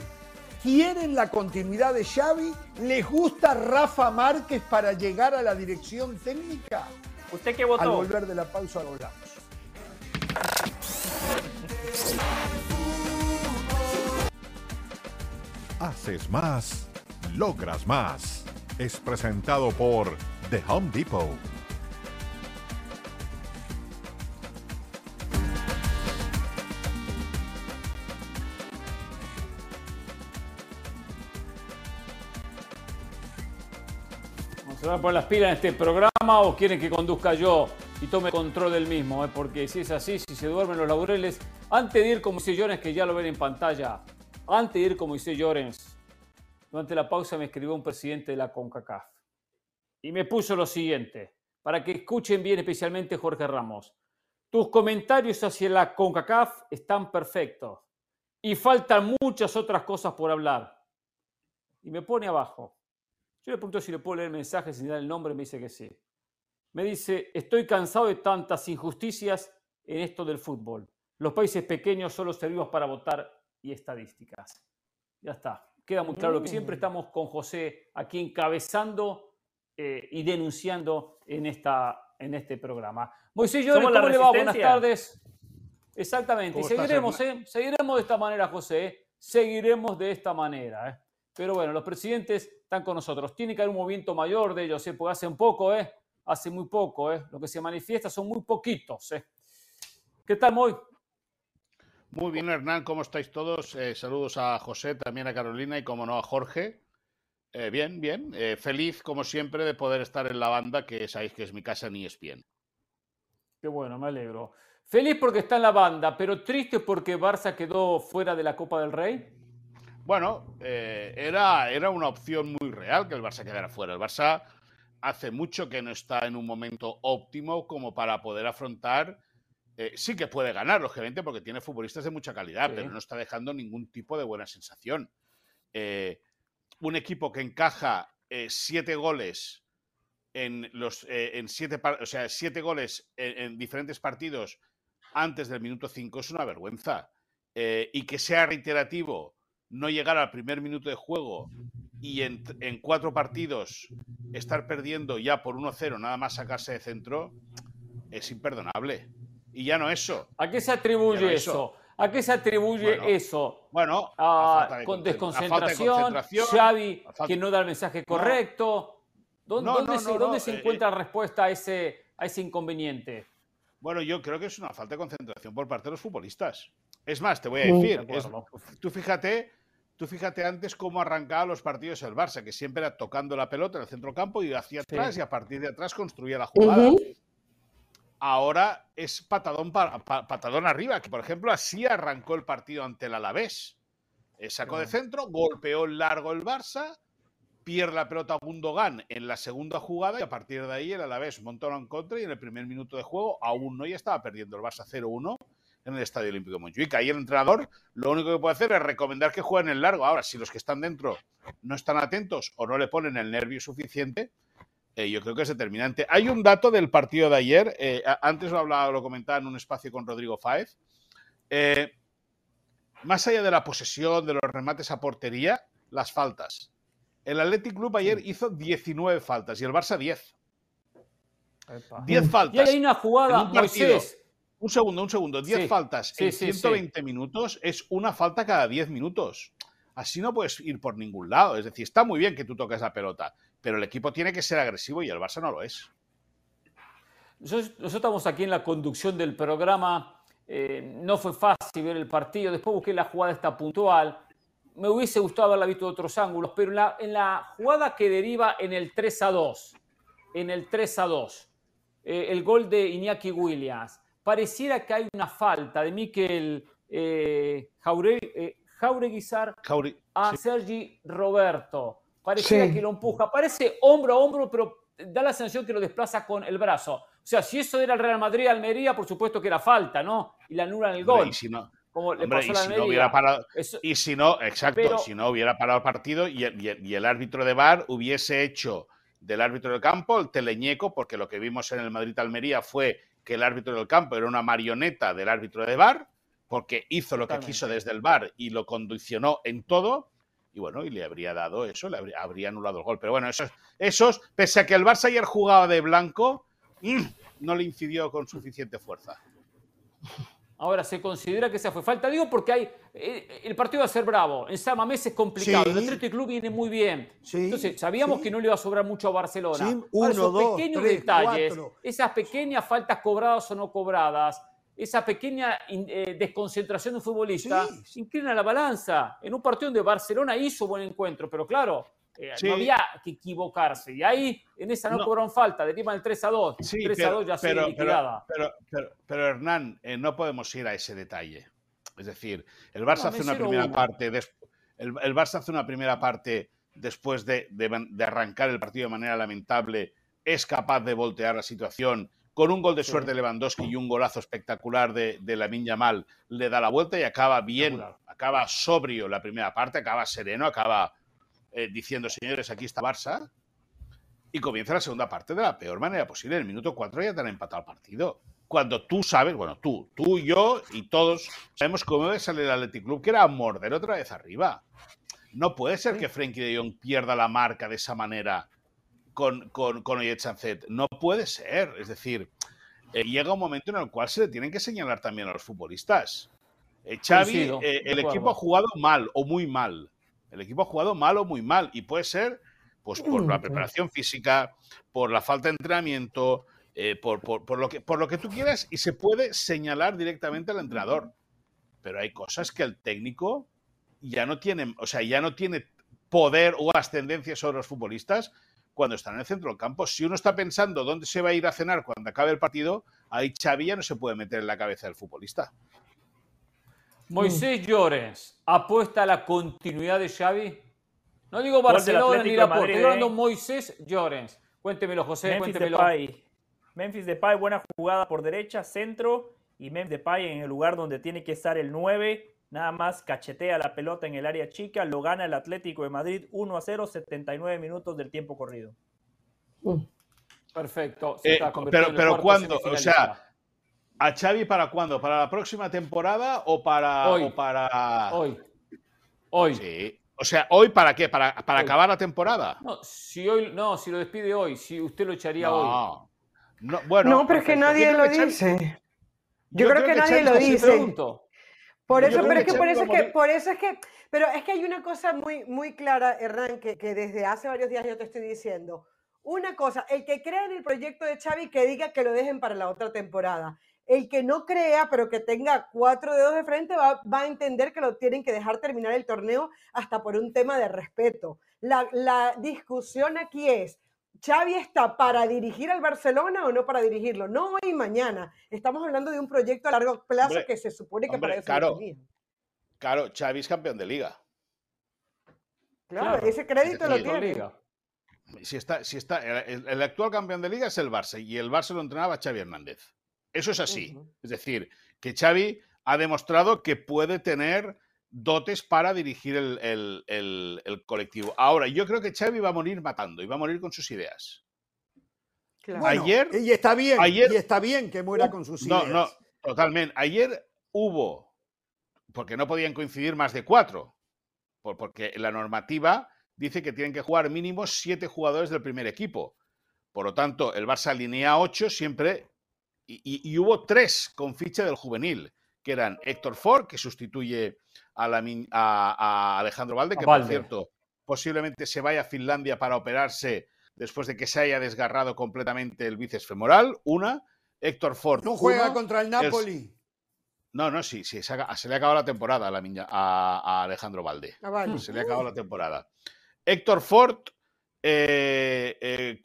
¿Quieren la continuidad de Xavi? ¿Les gusta Rafa Márquez para llegar a la dirección técnica? ¿Usted qué votó? Al volver de la pausa lo hablamos. Haces más, logras más es presentado por The Home Depot. ¿Se van a poner las pilas en este programa o quieren que conduzca yo y tome control del mismo? Eh? Porque si es así, si se duermen los laureles, antes de ir como Moisés Llorens, que ya lo ven en pantalla, antes de ir como Moisés Llorens, durante la pausa me escribió un presidente de la CONCACAF y me puso lo siguiente, para que escuchen bien especialmente Jorge Ramos. Tus comentarios hacia la CONCACAF están perfectos y faltan muchas otras cosas por hablar. Y me pone abajo. Yo le pregunto si le puedo leer mensajes sin dar el nombre, me dice que sí. Me dice, estoy cansado de tantas injusticias en esto del fútbol. Los países pequeños solo servimos para votar y estadísticas. Ya está queda muy claro que siempre mm. estamos con José aquí encabezando eh, y denunciando en, esta, en este programa. Moisés Llores, ¿cómo le va? Buenas tardes. Exactamente, y seguiremos, ¿eh? seguiremos de esta manera, José, seguiremos de esta manera. Pero bueno, los presidentes están con nosotros. Tiene que haber un movimiento mayor de ellos, ¿eh? porque hace un poco, ¿eh? hace muy poco, ¿eh? lo que se manifiesta son muy poquitos. ¿eh? ¿Qué tal, Moy? Muy bien, Hernán, ¿cómo estáis todos? Eh, saludos a José, también a Carolina y, como no, a Jorge. Eh, bien, bien. Eh, feliz, como siempre, de poder estar en la banda, que sabéis que es mi casa ni es bien. Qué bueno, me alegro. Feliz porque está en la banda, pero triste porque Barça quedó fuera de la Copa del Rey. Bueno, era, era una opción muy real que el Barça quedara fuera. El Barça hace mucho que no está en un momento óptimo como para poder afrontar eh, sí que puede ganar, lógicamente, porque tiene futbolistas de mucha calidad, pero no está dejando ningún tipo de buena sensación. Eh, un equipo que encaja eh, siete goles en los en siete, o sea, siete goles en, diferentes partidos antes del minuto cinco es una vergüenza. y que sea reiterativo no llegar al primer minuto de juego y en, en cuatro partidos estar perdiendo ya por 1-0, nada más sacarse de centro, es imperdonable. Y ya no eso. ¿A qué se atribuye eso? ¿A qué se atribuye eso? Bueno, con desconcentración, Xavi que no da el mensaje correcto. ¿Dónde, se, encuentra la respuesta a ese, a ese inconveniente? Bueno, yo creo que es una falta de concentración por parte de los futbolistas. Es más, te voy a decir, tú fíjate, tú fíjate antes cómo arrancaba los partidos el Barça, que siempre era tocando la pelota en el centro campo y hacia atrás y a partir de atrás construía la jugada. Ahora es patadón, patadón arriba, que por ejemplo así arrancó el partido ante el Alavés. Eh, sacó de centro, golpeó largo el Barça, pierde la pelota a Gundogan en la segunda jugada y a partir de ahí el Alavés montó en contra y en el primer minuto de juego aún no ya estaba perdiendo el Barça 0-1 en el Estadio Olímpico de Montjuic. Ahí el entrenador lo único que puede hacer es recomendar que jueguen el largo. Ahora, si los que están dentro no están atentos o no le ponen el nervio suficiente, eh, yo creo que es determinante. Hay un dato del partido de ayer, eh, antes lo hablaba, lo comentaba en un espacio con Rodrigo Fáez. Eh, más allá de la posesión, de los remates a portería, las faltas. El Athletic Club ayer hizo 19 faltas y el Barça 10. 10 faltas. Y hay una jugada, un Un segundo, un segundo. 10 faltas en 120 minutos es una falta cada 10 minutos. Así no puedes ir por ningún lado. Es decir, está muy bien que tú toques la pelota, pero el equipo tiene que ser agresivo y el Barça no lo es. Nosotros, estamos aquí en la conducción del programa. Eh, no fue fácil ver el partido. Después busqué la jugada esta puntual. Me hubiese gustado haberla visto de otros ángulos, pero en la, jugada que deriva en el 3 a 2, en el 3 a 2, eh, el gol de Iñaki Williams, pareciera que hay una falta de Miquel eh, Jaureguizar a Sergi Roberto. Parece que lo empuja. Parece hombro a hombro, pero da la sensación que lo desplaza con el brazo. O sea, si eso era el Real Madrid-Almería, por supuesto que era falta, ¿no? Y la anulan el gol. Y si no, como le pasó y si no hubiera parado, y si no, exacto, si no hubiera parado el partido y el, árbitro de VAR hubiese hecho del árbitro del campo el teleñeco, porque lo que vimos en el Madrid-Almería fue que el árbitro del campo era una marioneta del árbitro de VAR, porque hizo lo que quiso desde el bar y lo condicionó en todo. Y bueno, y le habría dado eso, le habría, anulado el gol. Pero bueno, esos, esos, pese a que el Barça ayer jugaba de blanco, mm, no le incidió con suficiente fuerza. Ahora, se considera que esa fue falta. Digo porque hay. Eh, el partido va a ser bravo. En San Mamés es complicado. El Atlético Club viene muy bien. Entonces, sabíamos que no le iba a sobrar mucho a Barcelona. Uno, esos pequeños detalles, esas pequeñas faltas cobradas o no cobradas, esa pequeña eh, desconcentración de un futbolista inclina la balanza. En un partido donde Barcelona hizo buen encuentro, pero claro, eh, no había que equivocarse. Y ahí, en esa no, no. cobraron falta, deriva el 3 a 2. 3 a 2 ya se liquidaba. Pero, pero, Hernán, eh, no podemos ir a ese detalle. Es decir, el Barça hace una primera parte. el, el, Barça hace una primera parte después de, de, de arrancar el partido de manera lamentable. Es capaz de voltear la situación con un gol de suerte de Lewandowski y un golazo espectacular de, de Lamin Yamal, le da la vuelta y acaba bien, acaba sobrio la primera parte, acaba sereno, acaba eh, diciendo, señores, aquí está Barça, y comienza la segunda parte de la peor manera posible. En el minuto 4 ya te han empatado el partido. Cuando tú sabes, bueno, tú, tú y yo y todos sabemos cómo debe salir el Athletic Club, que era morder otra vez arriba. No puede ser que Frenkie de Jong pierda la marca de esa manera con, con, con No puede ser. Es decir, eh, llega un momento en el cual se le tienen que señalar también a los futbolistas. Eh, Xavi, eh, el equipo ha jugado mal o muy mal. El equipo ha jugado mal o muy mal. Y puede ser pues, por la preparación física, por la falta de entrenamiento, por, por, lo que, por lo que tú quieras, y se puede señalar directamente al entrenador. Pero hay cosas que el técnico ya no tiene, o sea, ya no tiene poder o ascendencia sobre los futbolistas cuando están en el centro del campo. Si uno está pensando dónde se va a ir a cenar cuando acabe el partido, ahí Xavi ya no se puede meter en la cabeza del futbolista. Moisés Llorens, ¿apuesta a la continuidad de Xavi? No digo Barcelona ni la Estoy hablando ¿eh? Moisés Llorens. Cuéntemelo, José, Memphis cuéntemelo. Depay. Memphis Depay, buena jugada por derecha, centro. Y Memphis Depay en el lugar donde tiene que estar el 9 Nada más cachetea la pelota en el área chica, lo gana el Atlético de Madrid 1 a 0, 79 minutos del tiempo corrido. Mm. Perfecto. Eh, pero pero ¿cuándo? O sea, ¿a Xavi para cuándo? ¿Para la próxima temporada o para... Hoy. para... Hoy. Hoy. Sí. O sea, ¿hoy para qué? ¿Para, para acabar la temporada? No si, hoy, no, si lo despide hoy, si usted lo echaría hoy. No, bueno, no pero es que nadie lo dice. Yo, creo, que, nadie lo dice. Por eso, pero es que por eso es que, por eso es que, pero es que hay una cosa muy, muy clara, Hernán, que, que desde hace varios días yo te estoy diciendo. Una cosa, el que crea en el proyecto de Xavi que diga que lo dejen para la otra temporada. El que no crea, pero que tenga cuatro dedos de frente, va, va a entender que lo tienen que dejar terminar el torneo hasta por un tema de respeto. La, la discusión aquí es, ¿Xavi está para dirigir al Barcelona o no para dirigirlo? No hoy y mañana. Estamos hablando de un proyecto a largo plazo que se supone que para eso claro, claro, Xavi es campeón de liga. Claro, ese crédito lo tiene. Si está, si está, el, actual campeón de liga es el Barça y el Barça lo entrenaba Xavi Hernández. Eso es así. Es decir, que Xavi ha demostrado que puede tener dotes para dirigir el, colectivo. Ahora, yo creo que Xavi va a morir matando y va a morir con sus ideas. ayer. Y está bien, ayer, y está bien que muera con sus ideas. No, no, totalmente. Ayer hubo, porque no podían coincidir más de cuatro, porque la normativa dice que tienen que jugar mínimo siete jugadores del primer equipo. Por lo tanto, el Barça alinea ocho siempre y, hubo tres con ficha del juvenil, que eran Héctor Ford, que sustituye a, Alejandro Valde, que por cierto posiblemente se vaya a Finlandia para operarse después de que se haya desgarrado completamente el bíceps femoral. Una, Héctor Ford. No juega contra el Napoli. No, no, sí, sí, se, le ha acabado la temporada a, la a, Alejandro Valde. Ah, se le ha acabado la temporada. Héctor Ford, eh, eh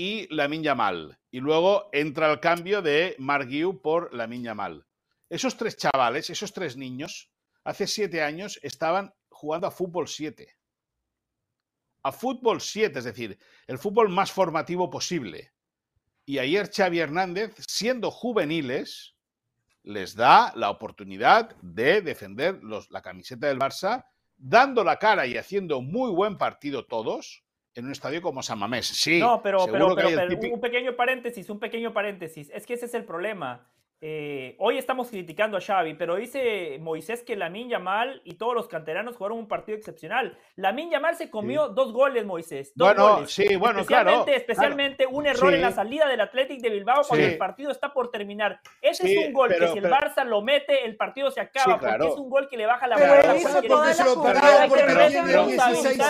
y Lamin Yamal. Y luego entra el cambio de Marguiu por Lamin Yamal. Esos tres chavales, esos tres niños, hace siete años estaban jugando a fútbol 7. A fútbol 7, es decir, el fútbol más formativo posible. Y ayer Xavi Hernández, siendo juveniles, les da la oportunidad de defender la camiseta del Barça, dando la cara y haciendo muy buen partido todos, en un estadio como San Mamés. Sí, no, pero, pero, pero un pequeño paréntesis, un pequeño paréntesis. Es que ese es el problema. Eh, hoy estamos criticando a Xavi, pero dice Moisés que Lamin Yamal y todos los canteranos jugaron un partido excepcional. Lamin Yamal se comió dos goles, Moisés. Dos bueno, goles. sí, bueno, especialmente, claro. Especialmente un error en la salida del Athletic de Bilbao cuando el partido está por terminar. Ese es un gol que si el Barça lo mete, el partido se acaba, porque es un gol que le baja la moral. Porque se lo perdió porque 16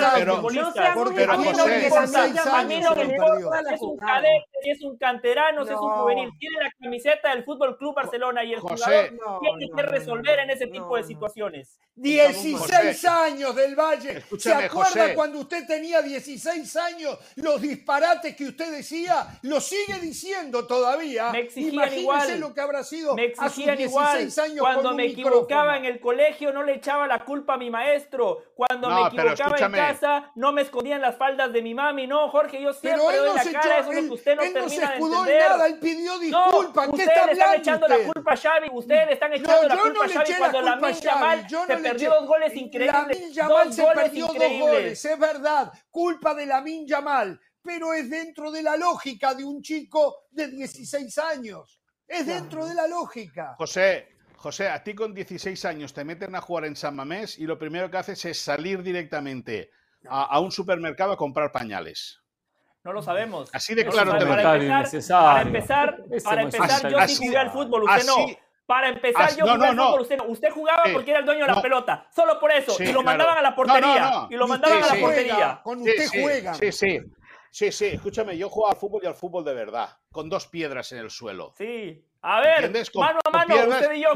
años. A mí no me importa, es un cadete, es un canterano, es un juvenil. Tiene la camiseta del fútbol Club Barcelona y el jugador tiene que resolver en ese tipo de situaciones. 16 años del Valle. ¿Se acuerda cuando usted tenía 16 años los disparates que usted decía? Lo sigue diciendo todavía. Me exigían igual. lo que habrá sido me exigían igual. Cuando me equivocaba en el colegio no le echaba la culpa a mi maestro. Cuando me equivocaba en casa no me escondían las faldas de mi mami. No, Jorge, yo siempre doy la cara. Eso es lo que usted no termina de entender. Nada, él pidió disculpas. ¿Qué está hablando? Echando la culpa a Xavi, ustedes le están echando la culpa a Xavi cuando la Yamal se perdió dos goles increíbles. Dos se perdió dos goles, es verdad, culpa de la Yamal, pero es dentro de la lógica de un chico de 16 años. Es dentro de la lógica. José, José, a ti con 16 años te meten a jugar en San Mamés y lo primero que haces es salir directamente a, un supermercado a comprar pañales. No lo sabemos. Así de claro te lo para, empezar, para empezar, para empezar, yo sí jugué al fútbol, usted no. Para empezar, yo jugué al fútbol, usted no. Usted jugaba porque era el dueño de la pelota. Solo por eso. y lo mandaban a la portería. y lo mandaban a la portería. Con usted juega. Sí, sí. Sí, sí, escúchame, yo juego al fútbol y al fútbol de verdad, con dos piedras en el suelo. Sí. A ver, mano a mano, usted y yo.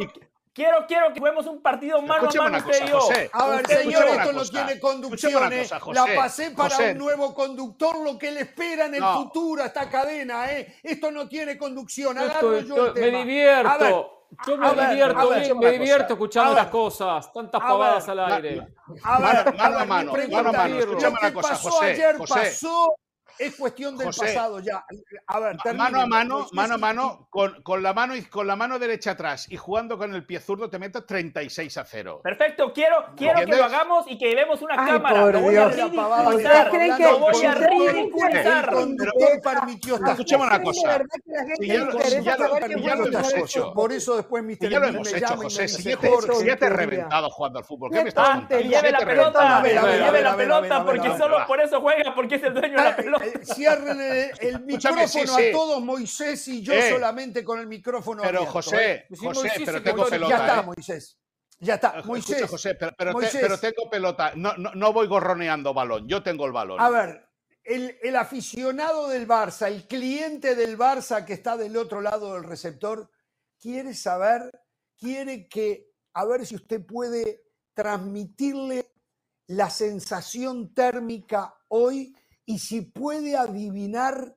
Quiero, quiero que juguemos un partido mano a mano usted y yo. A ver, señor, esto no tiene conducciones. la pasé para un nuevo conductor, lo que le espera en el futuro a esta cadena, ¿eh? Esto no tiene conducción. Agarro yo el tema. Me divierto. Yo me divierto, me divierto escuchando las cosas, tantas pavadas al aire. A ver, mano a mano, mano a mano. Escúchame una cosa, José. Ayer pasó es cuestión del pasado ya. A ver, mano a mano, mano a mano, con, con, la mano y con la mano derecha atrás y jugando con el pie zurdo te metes 36 a 0. Perfecto, quiero, quiero que lo hagamos y que llevemos una cámara. Lo voy a ridiculizar. Lo voy a ridiculizar. Escuchemos una cosa. Si ya, lo, hemos hecho. Por eso después Mr. Ya lo hemos hecho, José. Si ya te he reventado jugando al fútbol, ¿qué me estás contando? Lleve la pelota, lleve la pelota, porque solo por eso juega, porque es el dueño de la pelota. Cierren el, micrófono a todos, Moisés y yo eh. solamente con el micrófono Pero José, José, pero tengo pelota. Ya está, Moisés. Ya está, Moisés. José, pero, pero, tengo pelota. No, no, no voy gorroneando balón, yo tengo el balón. A ver, el, aficionado del Barça, el cliente del Barça que está del otro lado del receptor, quiere saber, quiere que, a ver si usted puede transmitirle la sensación térmica hoy y si puede adivinar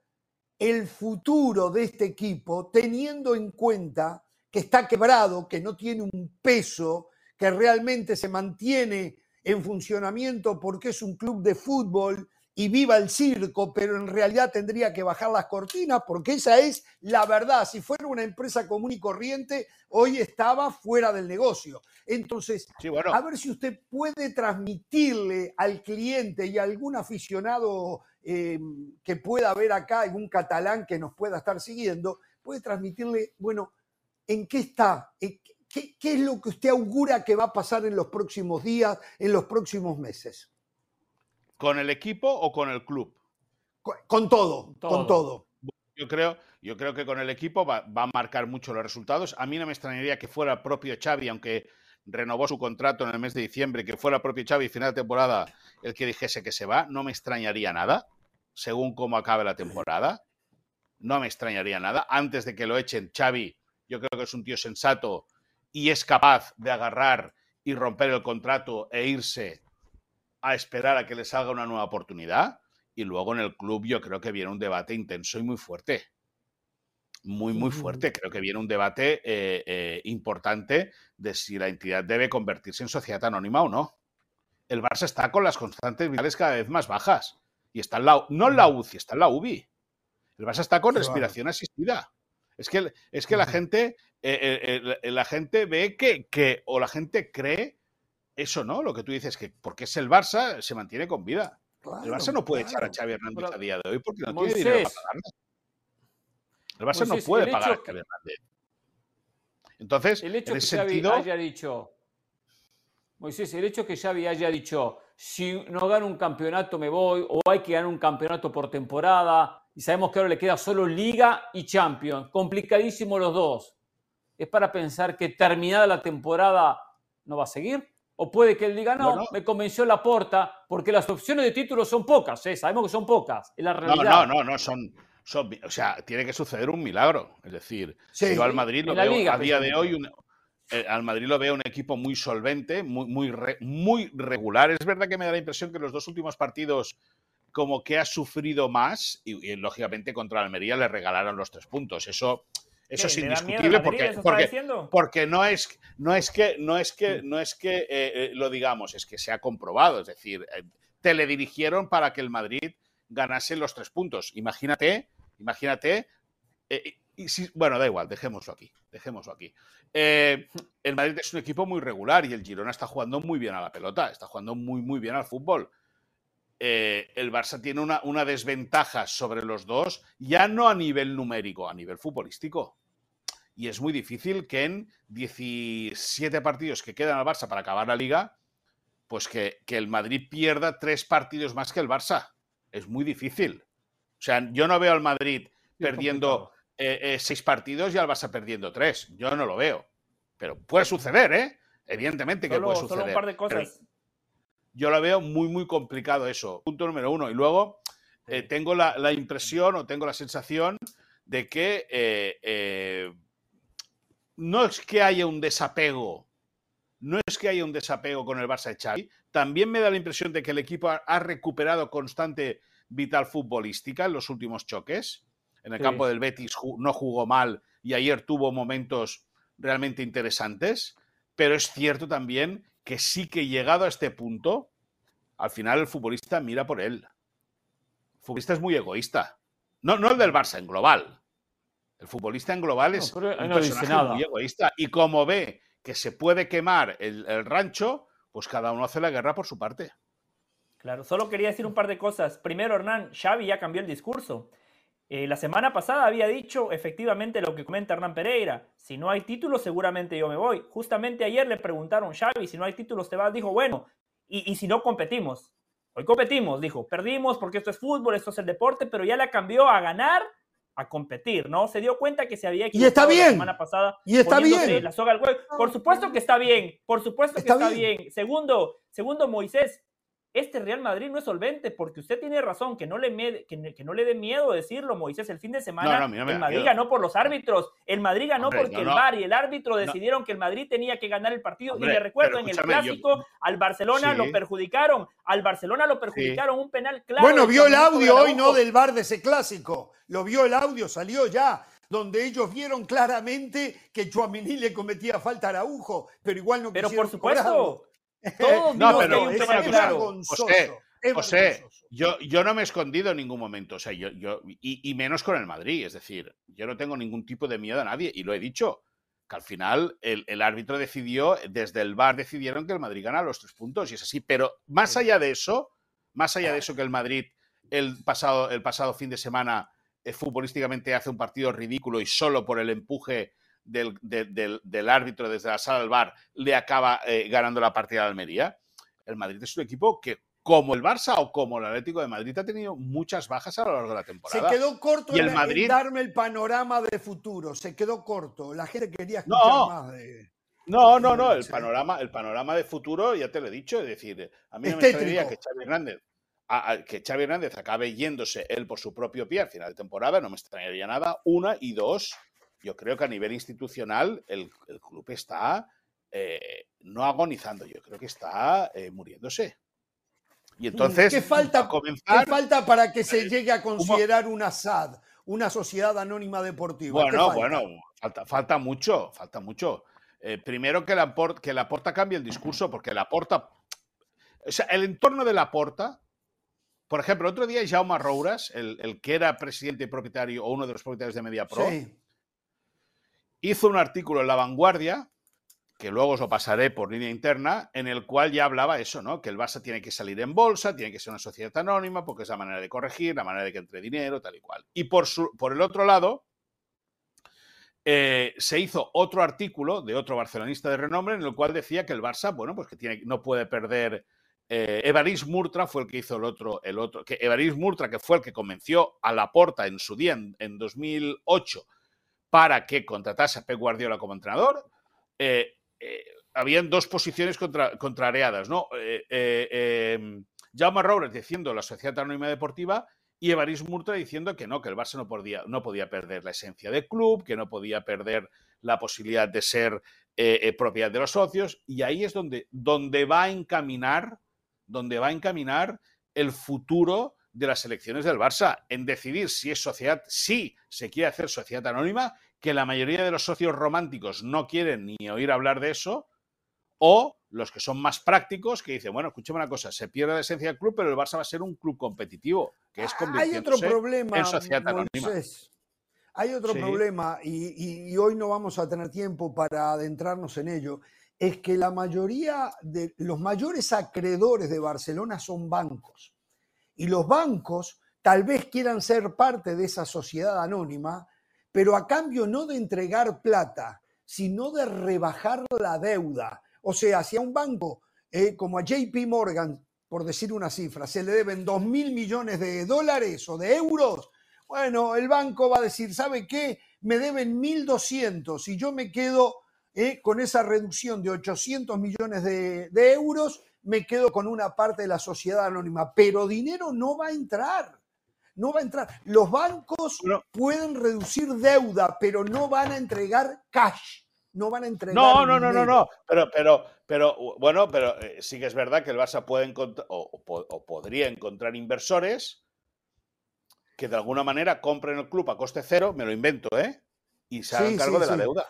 el futuro de este equipo, teniendo en cuenta que está quebrado, que no tiene un peso, que realmente se mantiene en funcionamiento porque es un club de fútbol y viva el circo, pero en realidad tendría que bajar las cortinas porque esa es la verdad. Si fuera una empresa común y corriente, hoy estaba fuera del negocio. Entonces, a ver si usted puede transmitirle al cliente y a algún aficionado eh, que pueda ver acá, algún catalán que nos pueda estar siguiendo, puede transmitirle, bueno, en qué está, ¿Qué, qué es lo que usted augura que va a pasar en los próximos días, en los próximos meses. ¿Con el equipo o con el club? Con, todo, con todo. Yo creo, yo creo que con el equipo va, a marcar mucho los resultados. A mí no me extrañaría que fuera el propio Xavi, aunque renovó su contrato en el mes de diciembre, que fuera el propio Xavi final de temporada el que dijese que se va. No me extrañaría nada, según cómo acabe la temporada. No me extrañaría nada. Antes de que lo echen, Xavi, yo creo que es un tío sensato y es capaz de agarrar y romper el contrato e irse a esperar a que les salga una nueva oportunidad. Y luego en el club yo creo que viene un debate intenso y muy fuerte. Muy, muy fuerte. Creo que viene un debate eh, eh, importante de si la entidad debe convertirse en sociedad anónima o no. El Barça está con las constantes vitales cada vez más bajas. Y está en la, no en la UCI, está en la UBI. El Barça está con respiración asistida. Es que, es que la gente, eh, la gente ve que, que, o la gente cree eso no, lo que tú dices, que porque es el Barça, se mantiene con vida. el Barça no puede echar a Xavi Hernández a día de hoy porque no tiene dinero para pagarlo. El Barça no puede pagar a Xavi Hernández. Entonces, el hecho que Xavi haya dicho, Moisés, el hecho que Xavi haya dicho, si no gano un campeonato me voy, o hay que ganar un campeonato por temporada, y sabemos que ahora le queda solo Liga y Champions, complicadísimo los dos. ¿Es para pensar que terminada la temporada no va a seguir? O puede que él diga, no, me convenció la porta, porque las opciones de título son pocas, ¿eh? sabemos que son pocas, es la realidad. No, no, no, no son, son, o sea, tiene que suceder un milagro. Es decir, si yo al Madrid lo veo a día de hoy, eh, al Madrid lo veo un equipo muy solvente, muy, muy, muy regular. Es verdad que me da la impresión que los dos últimos partidos como que ha sufrido más y, y lógicamente contra Almería le regalaron los tres puntos. Eso eso es indiscutible porque, porque, no, es, no es que, no es que, no es que eh, eh, lo digamos, es que se ha comprobado. Es decir, eh, teledirigieron para que el Madrid ganase los tres puntos. Imagínate, imagínate. y si, bueno, da igual, dejémoslo aquí. Dejémoslo aquí. el Madrid es un equipo muy regular y el Girona está jugando muy bien a la pelota, está jugando muy, muy bien al fútbol. El Barça tiene una, una, desventaja sobre los dos, ya no a nivel numérico, a nivel futbolístico y es muy difícil que en 17 partidos que quedan al Barça para acabar la liga, pues que, el Madrid pierda tres partidos más que el Barça. Es muy difícil. O sea, yo no veo al Madrid perdiendo eh, eh, seis partidos y al Barça perdiendo tres. Yo no lo veo. Pero puede suceder, ¿eh? Evidentemente que puede suceder. Solo un par de cosas. Yo lo veo muy, muy complicado eso. Punto número uno. Y luego eh, tengo la, impresión o tengo la sensación de que no es que haya un desapego, no es que haya un desapego con el Barça de Xavi, también me da la impresión de que el equipo ha recuperado constante vital futbolística en los últimos choques. En el campo del Betis no jugó mal y ayer tuvo momentos realmente interesantes, pero es cierto también que sí que llegado a este punto, al final el futbolista mira por él. El futbolista es muy egoísta. No, no el del Barça, en global. El futbolista en global es un personaje muy egoísta. Y como ve que se puede quemar el, rancho, pues cada uno hace la guerra por su parte. Claro, solo quería decir un par de cosas. Primero, Hernán, Xavi ya cambió el discurso. Eh, la semana pasada había dicho efectivamente lo que comenta Hernán Pereira. Si no hay títulos, seguramente yo me voy. Justamente ayer le preguntaron, Xavi, si no hay títulos te vas. Dijo, bueno, y, y si no competimos. Hoy competimos, dijo, perdimos porque esto es fútbol, esto es el deporte, pero ya la cambió a ganar, a competir, ¿no? Se dio cuenta que se había equivocado y está bien. la semana pasada. Y está bien. La soga al Por supuesto que está bien, por supuesto que está, bien. Segundo, segundo, Moisés, este Real Madrid no es solvente, porque usted tiene razón, que no le, que, no le dé miedo decirlo, Moisés. El fin de semana el Madrid ganó por los árbitros, el Madrid ganó porque el VAR y el árbitro decidieron que el Madrid tenía que ganar el partido. y le recuerdo, en el clásico al Barcelona lo perjudicaron, al Barcelona lo perjudicaron, un penal claro. Bueno, vio el audio hoy, ¿no? Del VAR de ese clásico. Lo vio el audio, salió ya donde ellos vieron claramente que Chuamini le cometía falta a Araujo, pero igual no Pero por supuesto, [laughs] no, pero es José, yo, yo no me he escondido en ningún momento, o sea, yo, yo y, menos con el Madrid, es decir, yo no tengo ningún tipo de miedo a nadie, y lo he dicho, que al final el, árbitro decidió, desde el VAR decidieron que el Madrid gana los tres puntos, y es así, pero más allá de eso, más allá de eso que el Madrid el pasado, el pasado fin de semana eh, futbolísticamente hace un partido ridículo y solo por el empuje del, árbitro desde la sala del bar le acaba eh, ganando la partida de Almería. El Madrid es un equipo que, como el Barça o como el Atlético de Madrid, ha tenido muchas bajas a lo largo de la temporada. Se quedó corto y el Madrid... darme el panorama de futuro. Se quedó corto. La gente quería escuchar no. más de. No, no, no, el panorama, el panorama de futuro, ya te lo he dicho, es decir, a mí no me extrañaría que Xavi Hernández, que Xavi Hernández acabe yéndose él por su propio pie al final de temporada, no me extrañaría nada, una y dos, yo creo que a nivel institucional el, club está eh, no agonizando, yo creo que está eh, muriéndose. Y entonces, ¿Qué falta, comenzar, falta para que se llegue a considerar una SAD, una sociedad anónima deportiva? Bueno, bueno, falta, falta mucho, falta mucho. Eh, primero que la, que la Porta cambie el discurso, porque la Porta, o sea, el entorno de la Porta, por ejemplo, otro día Jaume Rouras, el, el, que era presidente y propietario o uno de los propietarios de MediaPro, sí hizo un artículo en La Vanguardia, que luego os lo pasaré por línea interna, en el cual ya hablaba eso, ¿no? Que el Barça tiene que salir en bolsa, tiene que ser una sociedad anónima, porque es la manera de corregir, la manera de que entre dinero, tal y cual. Y por, por el otro lado, eh, se hizo otro artículo de otro barcelonista de renombre en el cual decía que el Barça, bueno, pues que tiene, no puede perder. Eh, Evaris Murtra fue el que hizo el otro, el otro, que Evaris Murtra, que fue el que convenció a Laporta en su día, en, en 2008, para que contratase a Pep Guardiola como entrenador, eh, eh, habían dos posiciones contrariadas, ¿no? Eh, em, Jaume Robles diciendo la Sociedad Anónima Deportiva y Evaris Murtra diciendo que no, que el Barça no podía, no podía perder la esencia del club, que no podía perder la posibilidad de ser propiedad de los socios, y ahí es donde, donde va a encaminar, donde va a encaminar el futuro de las elecciones del Barça, en decidir si es sociedad, si se quiere hacer sociedad anónima, que la mayoría de los socios románticos no quieren ni oír hablar de eso, o los que son más prácticos que dicen, bueno, escúchame una cosa, se pierde la esencia del club, pero el Barça va a ser un club competitivo, que es Hay otro problema, en sociedad anónima. Hay otro problema, y, y hoy no vamos a tener tiempo para adentrarnos en ello, es que la mayoría de los mayores acreedores de Barcelona son bancos. Y los bancos tal vez quieran ser parte de esa sociedad anónima, pero a cambio no de entregar plata, sino de rebajar la deuda. O sea, si a un banco eh, como a JP Morgan, por decir una cifra, se le deben 2 mil millones de dólares o de euros, bueno, el banco va a decir, ¿sabe qué? Me deben 1.200 y yo me quedo eh, con esa reducción de 800 millones de euros me quedo con una parte de la sociedad anónima, pero dinero no va a entrar. No va a entrar. Los bancos pueden reducir deuda, pero no van a entregar cash. No van a entregar. No, no, no, no, no. Pero, pero, pero, bueno, pero eh, sí que es verdad que el Barça puede encontrar o, podría encontrar inversores que de alguna manera compren el club a coste cero, me lo invento, ¿eh? Y se hagan cargo de la deuda.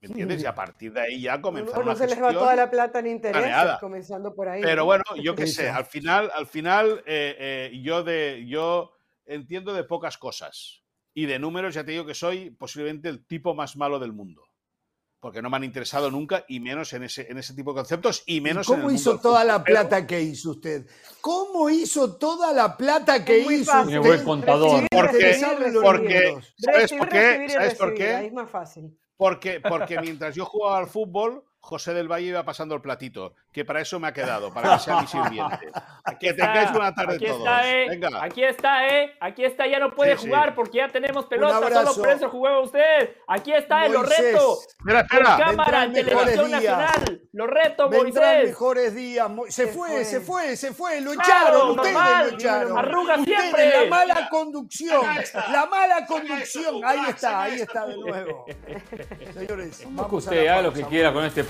¿Me entiendes? Y a partir de ahí ya comenzar no se les va toda la plata en interés, comenzando por ahí. Pero bueno, yo qué sé, al final, al final eh, eh, yo, de, yo entiendo de pocas cosas. Y de números ya te digo que soy posiblemente el tipo más malo del mundo. Porque no me han interesado nunca, y menos en ese, en ese tipo de conceptos, y menos ¿Cómo hizo toda la plata que hizo usted? ¿Cómo hizo toda la plata que hizo usted? buen contador. Porque, porque, ¿sabes por qué? ¿Sabes por qué? es más fácil. Porque, porque mientras yo jugaba al fútbol, José del Valle iba pasando el platito, que para eso me ha quedado, para que sea mi sirviente. [laughs] que tengáis una tarde aquí todos. Está, eh. Venga. Aquí está, ¿eh? Aquí está, ya no puede jugar porque ya tenemos pelota, solo por eso jugó usted. Aquí está, eh, lo reto. Espera, espera. cámara, en televisión nacional. Lo reto, Vendrán Moisés. mejores días. Se, fue, se fue, se fue. Lo echaron, ustedes lo echaron. Arruga siempre. La mala conducción, la mala conducción. Ahí está, ahí está de nuevo. [laughs] Señores, vamos que usted haga lo que quiera con este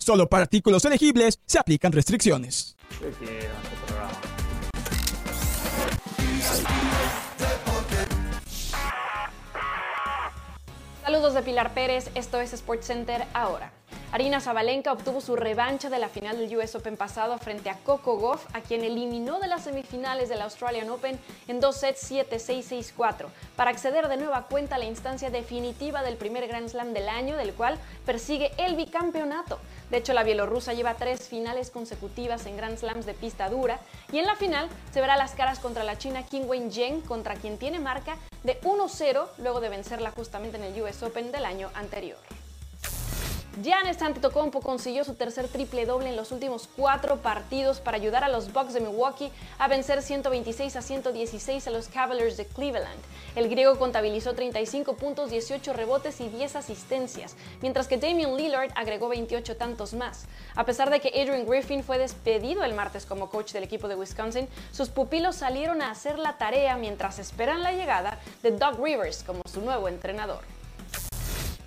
Solo para artículos elegibles se aplican restricciones. Saludos de Pilar Pérez, esto es SportsCenter ahora. Arina Zabalenka obtuvo su revancha de la final del US Open pasado frente a Coco Goff, a quien eliminó de las semifinales del Australian Open en dos sets 7-6-6-4, para acceder de nueva cuenta a la instancia definitiva del primer Grand Slam del año, del cual persigue el bicampeonato. De hecho, la bielorrusa lleva tres finales consecutivas en Grand Slams de pista dura y en la final se verá las caras contra la china Qingwen Zheng, contra quien tiene marca de 1-0 luego de vencerla justamente en el US Open del año anterior. Giannis Antetokounmpo consiguió su tercer triple doble en los últimos cuatro partidos para ayudar a los Bucks de Milwaukee a vencer 126 a 116 a los Cavaliers de Cleveland. El griego contabilizó 35 puntos, 18 rebotes y 10 asistencias, mientras que Damian Lillard agregó 28 tantos más. A pesar de que Adrian Griffin fue despedido el martes como coach del equipo de Wisconsin, sus pupilos salieron a hacer la tarea mientras esperan la llegada de Doug Rivers como su nuevo entrenador.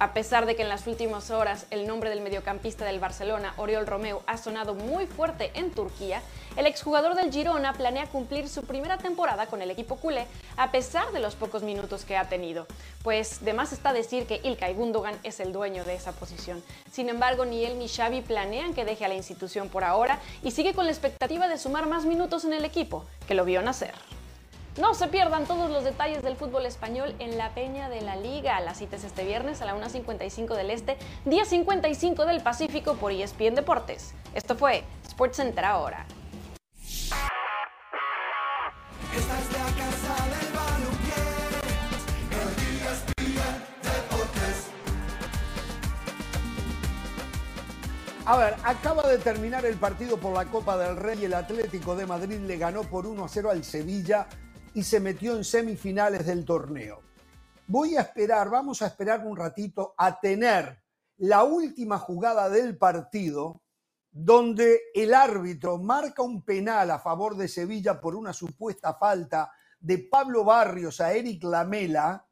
A pesar de que en las últimas horas el nombre del mediocampista del Barcelona, Oriol Romeu, ha sonado muy fuerte en Turquía, el exjugador del Girona planea cumplir su primera temporada con el equipo culé a pesar de los pocos minutos que ha tenido. Pues de más está decir que Ilkay Gundogan es el dueño de esa posición. Sin embargo, ni él ni Xavi planean que deje a la institución por ahora y sigue con la expectativa de sumar más minutos en el equipo, que lo vio nacer. No se pierdan todos los detalles del fútbol español en la Peña de la Liga. Las citas este viernes a la 1.55 del Este, día 55 del Pacífico por ESPN Deportes. Esto fue SportsCenter ahora. A ver, acaba de terminar el partido por la Copa del Rey y el Atlético de Madrid le ganó por 1 a 0 al Sevilla y se metió en semifinales del torneo. Voy a esperar, vamos a esperar un ratito a tener la última jugada del partido donde el árbitro marca un penal a favor de Sevilla por una supuesta falta de Pablo Barrios a Eric Lamela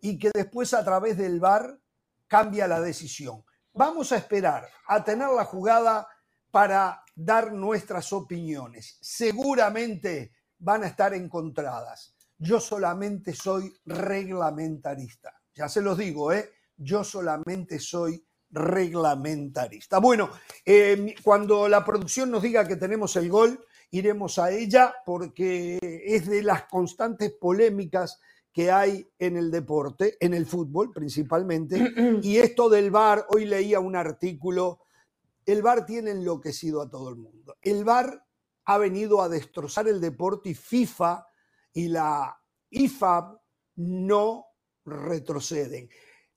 y que después a través del VAR cambia la decisión. Vamos a esperar a tener la jugada para dar nuestras opiniones. Seguramente van a estar encontradas. Yo solamente soy reglamentarista. Ya se los digo, ¿eh? Yo solamente soy reglamentarista. Bueno, em, cuando la producción nos diga que tenemos el gol, iremos a ella porque es de las constantes polémicas que hay en el deporte, en el fútbol principalmente. [clears throat] y esto del VAR, hoy leía un artículo, el VAR tiene enloquecido a todo el mundo. El VAR ha venido a destrozar el deporte y FIFA y la IFAB no retroceden.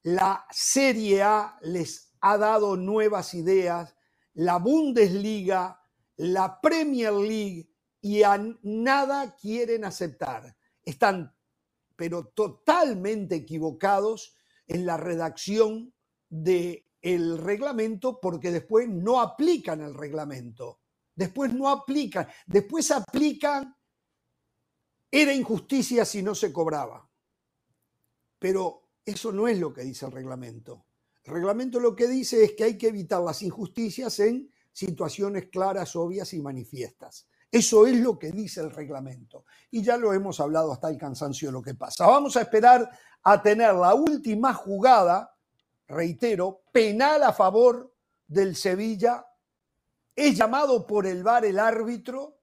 La Serie A les ha dado nuevas ideas, la Bundesliga, la Premier League y a nada quieren aceptar. Están pero totalmente equivocados en la redacción del el reglamento porque después no aplican el reglamento Después no aplican. Después aplican, era injusticia si no se cobraba. Pero eso no es lo que dice el reglamento. El reglamento lo que dice es que hay que evitar las injusticias en situaciones claras, obvias y manifiestas. Eso es lo que dice el reglamento. Y ya lo hemos hablado hasta el cansancio de lo que pasa. Vamos a esperar a tener la última jugada, reitero, penal a favor del Sevilla. Es llamado por el VAR el árbitro,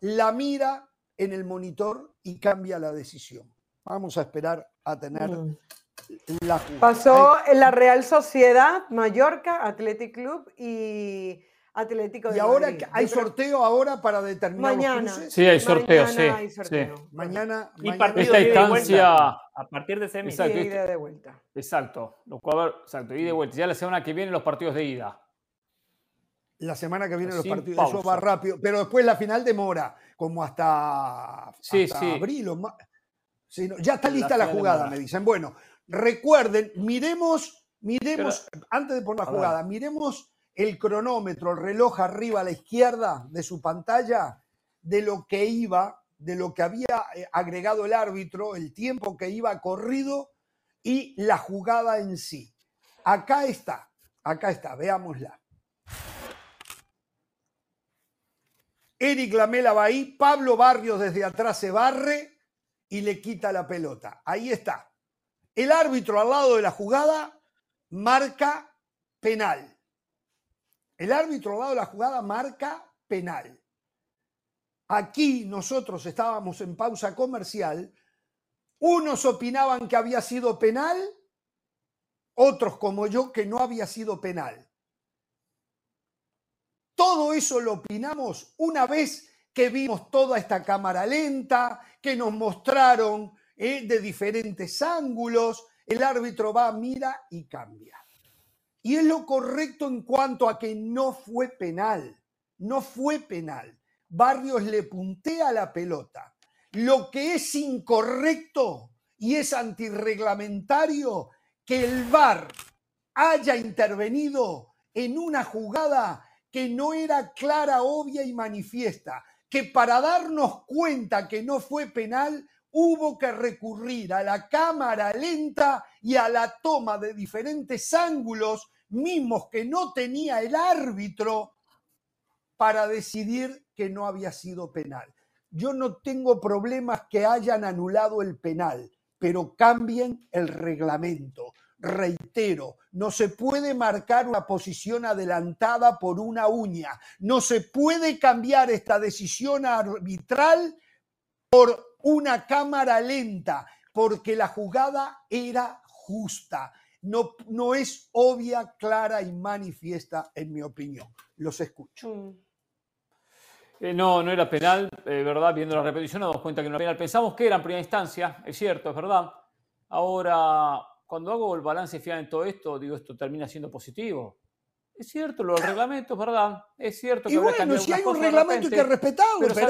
la mira en el monitor y cambia la decisión. Vamos a esperar a tener mm. la jugada. Pasó en la Real Sociedad, Mallorca, Athletic Club y Atlético de Y ahora hay sorteo ahora para determinar mañana. Sí, hay sorteo, sí, Mañana, y partido instancia a partir de semis. Exacto, y ida de vuelta. Exacto, exacto, ida de vuelta. Ya la semana que viene los partidos de ida. La semana que viene los partidos, eso va rápido, pero después la final demora, como hasta, sí, sí. abril o más. ya está lista la, jugada, me dicen. Bueno, recuerden, miremos, miremos, antes de poner la jugada, miremos el cronómetro, el reloj arriba a la izquierda de su pantalla de lo que iba, de lo que había eh, agregado el árbitro, el tiempo que iba corrido y la jugada en sí. Acá está, acá está, veámosla. Eric Lamela va ahí, Pablo Barrios desde atrás se barre y le quita la pelota. Ahí está. El árbitro al lado de la jugada marca penal. El árbitro al lado de la jugada marca penal. Aquí nosotros estábamos en pausa comercial. Unos opinaban que había sido penal, otros como yo que no había sido penal. Todo eso lo opinamos una vez que vimos toda esta cámara lenta, que nos mostraron eh, de diferentes ángulos. El árbitro va, mira y cambia. Y es lo correcto en cuanto a que no fue penal. No fue penal. Barrios le puntea la pelota. Lo que es incorrecto y es antirreglamentario que el VAR haya intervenido en una jugada que no era clara, obvia y manifiesta, que para darnos cuenta que no fue penal hubo que recurrir a la cámara lenta y a la toma de diferentes ángulos mismos que no tenía el árbitro para decidir que no había sido penal. Yo no tengo problemas que hayan anulado el penal, pero cambien el reglamento. Reitero, no se puede marcar una posición adelantada por una uña. No se puede cambiar esta decisión arbitral por una cámara lenta, porque la jugada era justa. No, no es obvia, clara y manifiesta, en mi opinión. Los escucho. Mm. Eh, no, no era penal, eh, ¿verdad? Viendo la repetición nos damos cuenta que no era penal. Pensamos que era en primera instancia, es cierto, es verdad. Ahora, cuando hago el balance final en todo esto, digo, esto termina siendo positivo. Es cierto, lo del reglamento, es verdad. Es cierto que y bueno, si hay un reglamento hay que respetarlo, pero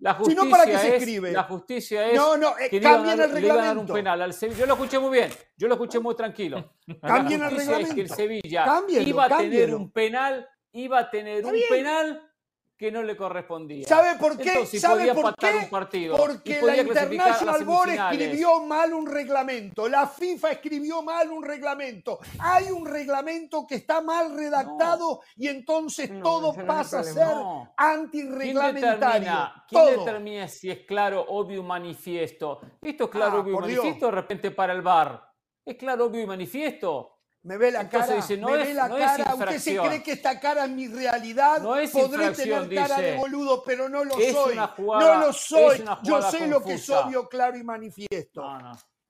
la justicia si no, ¿para qué se escribe? La justicia es. No, no, eh, cambien el reglamento. un penal al Sevilla. Yo lo escuché muy bien. Yo lo escuché muy tranquilo. [laughs] Cambien el reglamento. Es que el Sevilla iba a tener un penal, iba a tener un penal que no le correspondía. ¿Sabe por qué? ¿Sabe por qué? Porque la International Board escribió mal un reglamento, la FIFA escribió mal un reglamento, hay un reglamento que está mal redactado y entonces todo pasa a ser antirreglamentario. ¿Quién, determina, si es claro, obvio, manifiesto? Esto es claro, ah, obvio, manifiesto de repente para el bar. Es claro, obvio y manifiesto me ve la cara, no me ve la cara. Usted se cree que esta cara es mi realidad. No es Podré tener cara de boludo, pero no lo soy. no lo soy. Yo sé lo que es obvio, claro y manifiesto.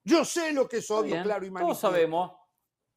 Yo sé lo que es obvio, claro y manifiesto. Todos sabemos.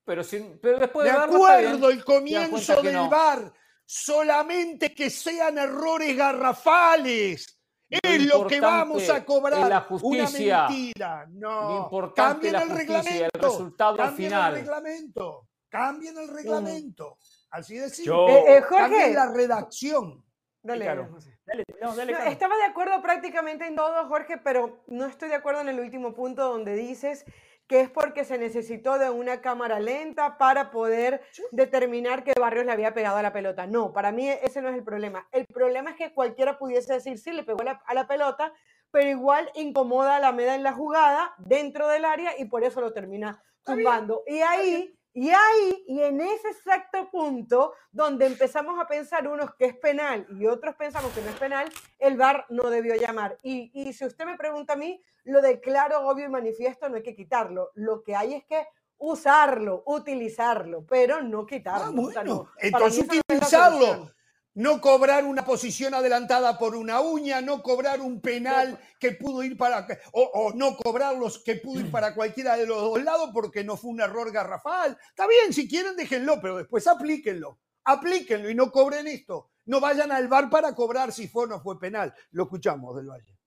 Pero, sin, pero después de, de acuerdo, el comienzo del bar. Solamente que sean errores garrafales. Es lo que vamos a cobrar. La justicia, una mentira. No. Lo importante la justicia, el, resultado Cambien final. el reglamento. Cambien el reglamento. Así de simple. Eh, eh, Cambien la redacción. Dale, dale, dale estaba de acuerdo prácticamente en todo, Jorge, pero no estoy de acuerdo en el último punto donde dices que es porque se necesitó de una cámara lenta para poder determinar que Barrios le había pegado a la pelota. No, para mí ese no es el problema. El problema es que cualquiera pudiese decir, sí, le pegó a la, pelota, pero igual incomoda a la Meda en la jugada dentro del área y por eso lo termina tumbando. Y ahí y ahí, y en ese exacto punto, donde empezamos a pensar unos que es penal y otros pensamos que no es penal, el VAR no debió llamar. Y, y si usted me pregunta a mí, lo de claro, obvio y manifiesto no hay que quitarlo. Lo que hay es que usarlo, utilizarlo, pero no quitarlo. Ah, entonces utilizarlo no cobrar una posición adelantada por una uña, no cobrar un penal que pudo ir para, o, no cobrar los que pudo ir para cualquiera de los dos lados porque no fue un error garrafal. Está bien, si quieren déjenlo, pero después aplíquenlo, aplíquenlo y no cobren esto. No vayan al bar para cobrar si fue o no fue penal. Lo escuchamos del Valle.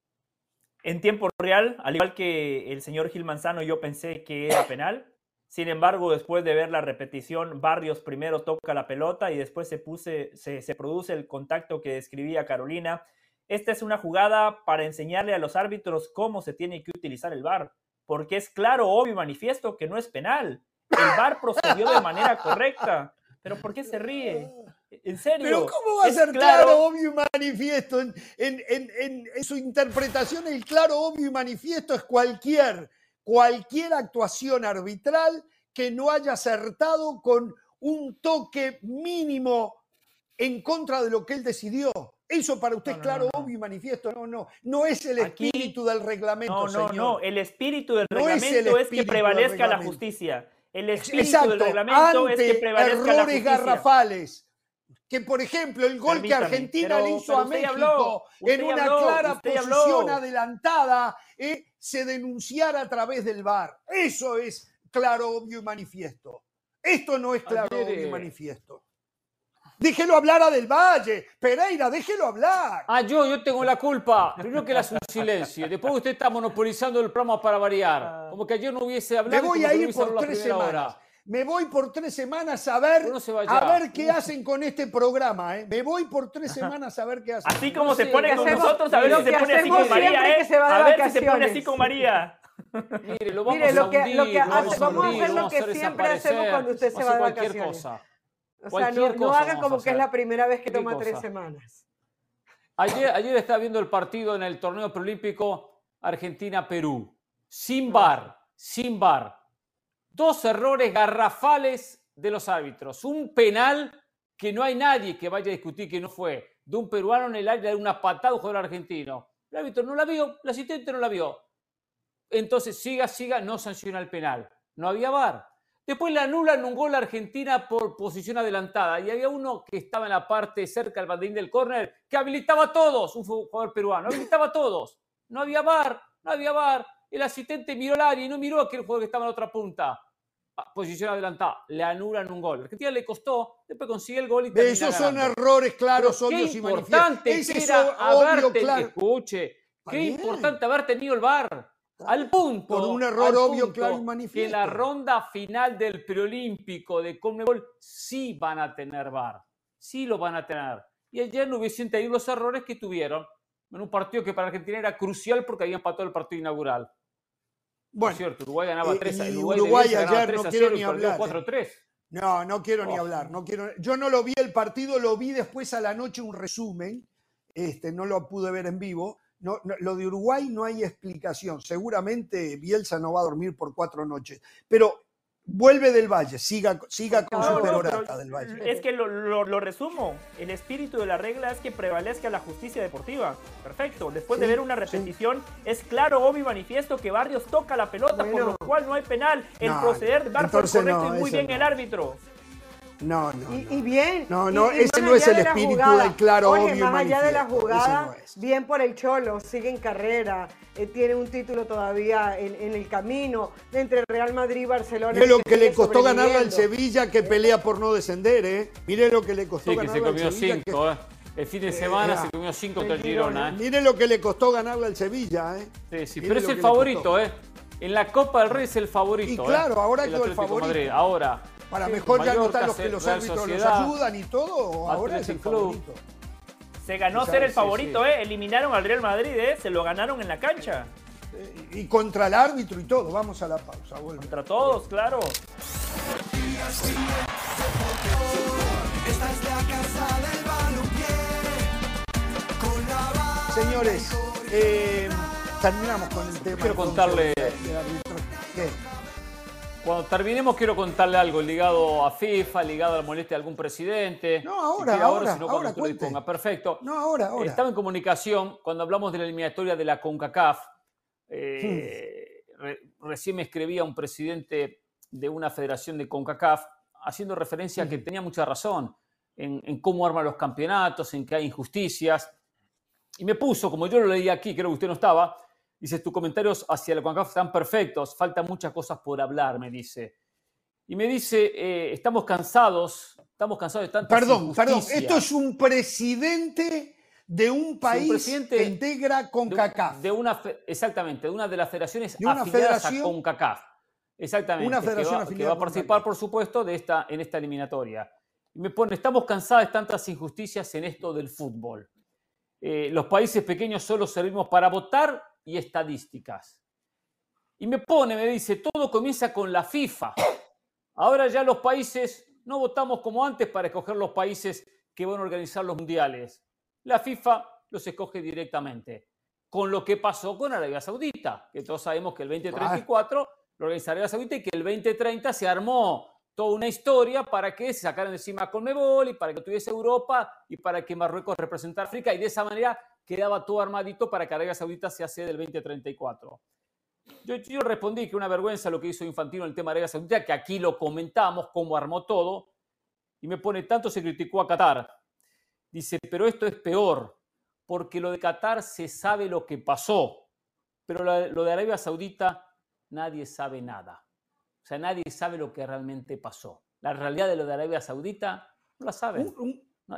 En tiempo real, al igual que el señor Gil Manzano, yo pensé que era penal. Sin embargo, después de ver la repetición, Barrios primero toca la pelota y después se, puse, se, produce el contacto que describía Carolina. Esta es una jugada para enseñarle a los árbitros cómo se tiene que utilizar el VAR, porque es claro, obvio y manifiesto que no es penal. El VAR procedió de manera correcta. Pero ¿por qué se ríe? ¿En serio? Pero ¿cómo va a ser claro, obvio y manifiesto? En, en, su interpretación, el claro, obvio y manifiesto es cualquier cualquier actuación arbitral que no haya acertado con un toque mínimo en contra de lo que él decidió. Eso para usted es claro, obvio y manifiesto. No, no, no es el espíritu del reglamento. No, no, no. El espíritu del reglamento es, que prevalezca la justicia. El espíritu del reglamento es que prevalezca errores la justicia. garrafales. Que, por ejemplo, el gol que Argentina le hizo a México en una clara posición adelantada eh, se denunciara a través del VAR. Eso es claro, obvio y manifiesto. Esto no es claro, obvio y manifiesto. Déjelo hablar a Del Valle. Pereira, déjelo hablar. Ah, yo, yo tengo la culpa. Primero que era un silencio. Después usted está monopolizando el programa para variar. Ah. Como que ayer no hubiese hablado. Me voy a ir por tres semanas. Me voy por tres semanas a ver, a ver qué hacen con este programa. ¿eh? Me voy por tres semanas a ver qué hacen. Así como se pone con nosotros, a ver si se pone así con María. ¿eh? A ver si se pone así con María. Mire, lo vamos Mire, lo que, lo que hace, vamos a hacer lo que siempre hacemos cuando usted se va de vacaciones. Cosa. O sea, no, no hagan como que es la primera vez que toma tres semanas. Ayer, ayer estaba viendo el partido en el torneo preolímpico Argentina-Perú. Sin bar, sin bar. Dos errores garrafales de los árbitros. Un penal que no hay nadie que vaya a discutir que no fue. De un peruano en el área de una patada a un jugador argentino. El árbitro no la vio, el asistente no la vio. Entonces, siga, siga, no sanciona el penal. No había VAR. Después le anulan un gol a Argentina por posición adelantada. Y había uno que estaba en la parte cerca del banderín del córner que habilitaba a todos, un jugador peruano, habilitaba a todos. No había VAR, no había VAR. El asistente miró al área y no miró a aquel jugador que estaba en la otra punta. Ah, posición adelantada, le anulan un gol. Argentina le costó, después consigue el gol y Esos son errores claros, obvios y importante era haberte, claro. escuche, qué importante haber tenido el VAR. Al punto. Por un error obvio, claro y manifiesto. Que la ronda final del preolímpico de Conmebol sí van a tener VAR. Sí lo van a tener. Y ayer no hubiesen tenido los errores que tuvieron en un partido que para Argentina era crucial porque había empatado el partido inaugural. Bueno, cierto, Uruguay ganaba 3 a Uruguay, Uruguay ayer no quiero ni hablar. 4-3. No, no quiero ni hablar. No quiero, yo no lo vi el partido, lo vi después a la noche un resumen. Este, no lo pude ver en vivo. No, lo de Uruguay no hay explicación. Seguramente Bielsa no va a dormir por cuatro noches. Pero vuelve del Valle, siga, siga con su perorata del Valle. Es que lo, resumo. El espíritu de la regla es que prevalezca la justicia deportiva. Perfecto. Después de ver una repetición, es claro, obvio y manifiesto que Barrios toca la pelota, por lo cual no hay penal. El proceder de Barrios correcto y muy bien el árbitro. No, no. Y, bien. No, no, ese no es el espíritu del claro, Oye, Más allá de la jugada, bien por el Cholo, sigue en carrera, eh, tiene un título todavía en, el camino entre Real Madrid y Barcelona. Mire lo que, le costó ganarle al Sevilla que pelea por no descender, ¿eh? Mire lo que le costó sí, que se comió cinco, ¿eh? El fin de semana se comió cinco que Girona, ¿eh? Mire lo que le costó ganarle al Sevilla, ¿eh? Sí, sí, pero es el favorito, ¿eh? En la Copa del Rey es el favorito. Y claro, ahora es el favorito. Ahora, para mejor ya notar los que los árbitros los ayudan y todo, ahora es el favorito. Se ganó ser el favorito, ¿eh? Eliminaron al Real Madrid, ¿eh? Se lo ganaron en la cancha. eh, y contra el árbitro y todo. Vamos a la pausa. Contra todos, claro. Señores, eh, terminamos con el tema. Quiero contarle. ¿Qué? Cuando terminemos quiero contarle algo ligado a FIFA, ligado a la molestia de algún presidente. No, ahora, ahora, ahora, Perfecto. No, ahora, ahora. Estaba en comunicación cuando hablamos de la eliminatoria de la CONCACAF. Eh, recién me escribía un presidente de una federación de CONCACAF haciendo referencia a que tenía mucha razón en, en cómo arman los campeonatos, en que hay injusticias. Y me puso, como yo lo leí aquí, creo que usted no estaba, Dice, tus comentarios hacia la CONCACAF están perfectos, faltan muchas cosas por hablar, me dice. Y me dice, eh, estamos cansados, estamos cansados de tantas Perdón, perdón, esto es un presidente de un país que integra CONCACAF. De, una, exactamente, de una de las federaciones afiliadas a CONCACAF. Exactamente. Una federación que va, que va a participar, por supuesto, de esta, en esta eliminatoria. Y me pone, estamos cansados de tantas injusticias en esto del fútbol. Eh, los países pequeños solo servimos para votar y estadísticas. Y me pone, me dice, todo comienza con la FIFA. Ahora ya los países no votamos como antes para escoger los países que van a organizar los mundiales. La FIFA los escoge directamente. Con lo que pasó con Arabia Saudita, que todos sabemos que el 2034 lo organizó Arabia Saudita y que el 2030 se armó toda una historia para que se sacaran encima con Mebol y para que tuviese Europa y para que Marruecos representara África y de esa manera quedaba todo armadito para que Arabia Saudita se hace del 2034. Yo, yo respondí que una vergüenza lo que hizo Infantino en el tema de Arabia Saudita, que aquí lo comentamos, cómo armó todo, y me pone, tanto se criticó a Qatar. Dice, pero esto es peor, porque lo de Qatar se sabe lo que pasó, pero lo de Arabia Saudita nadie sabe nada. O sea, nadie sabe lo que realmente pasó. La realidad de lo de Arabia Saudita no la saben.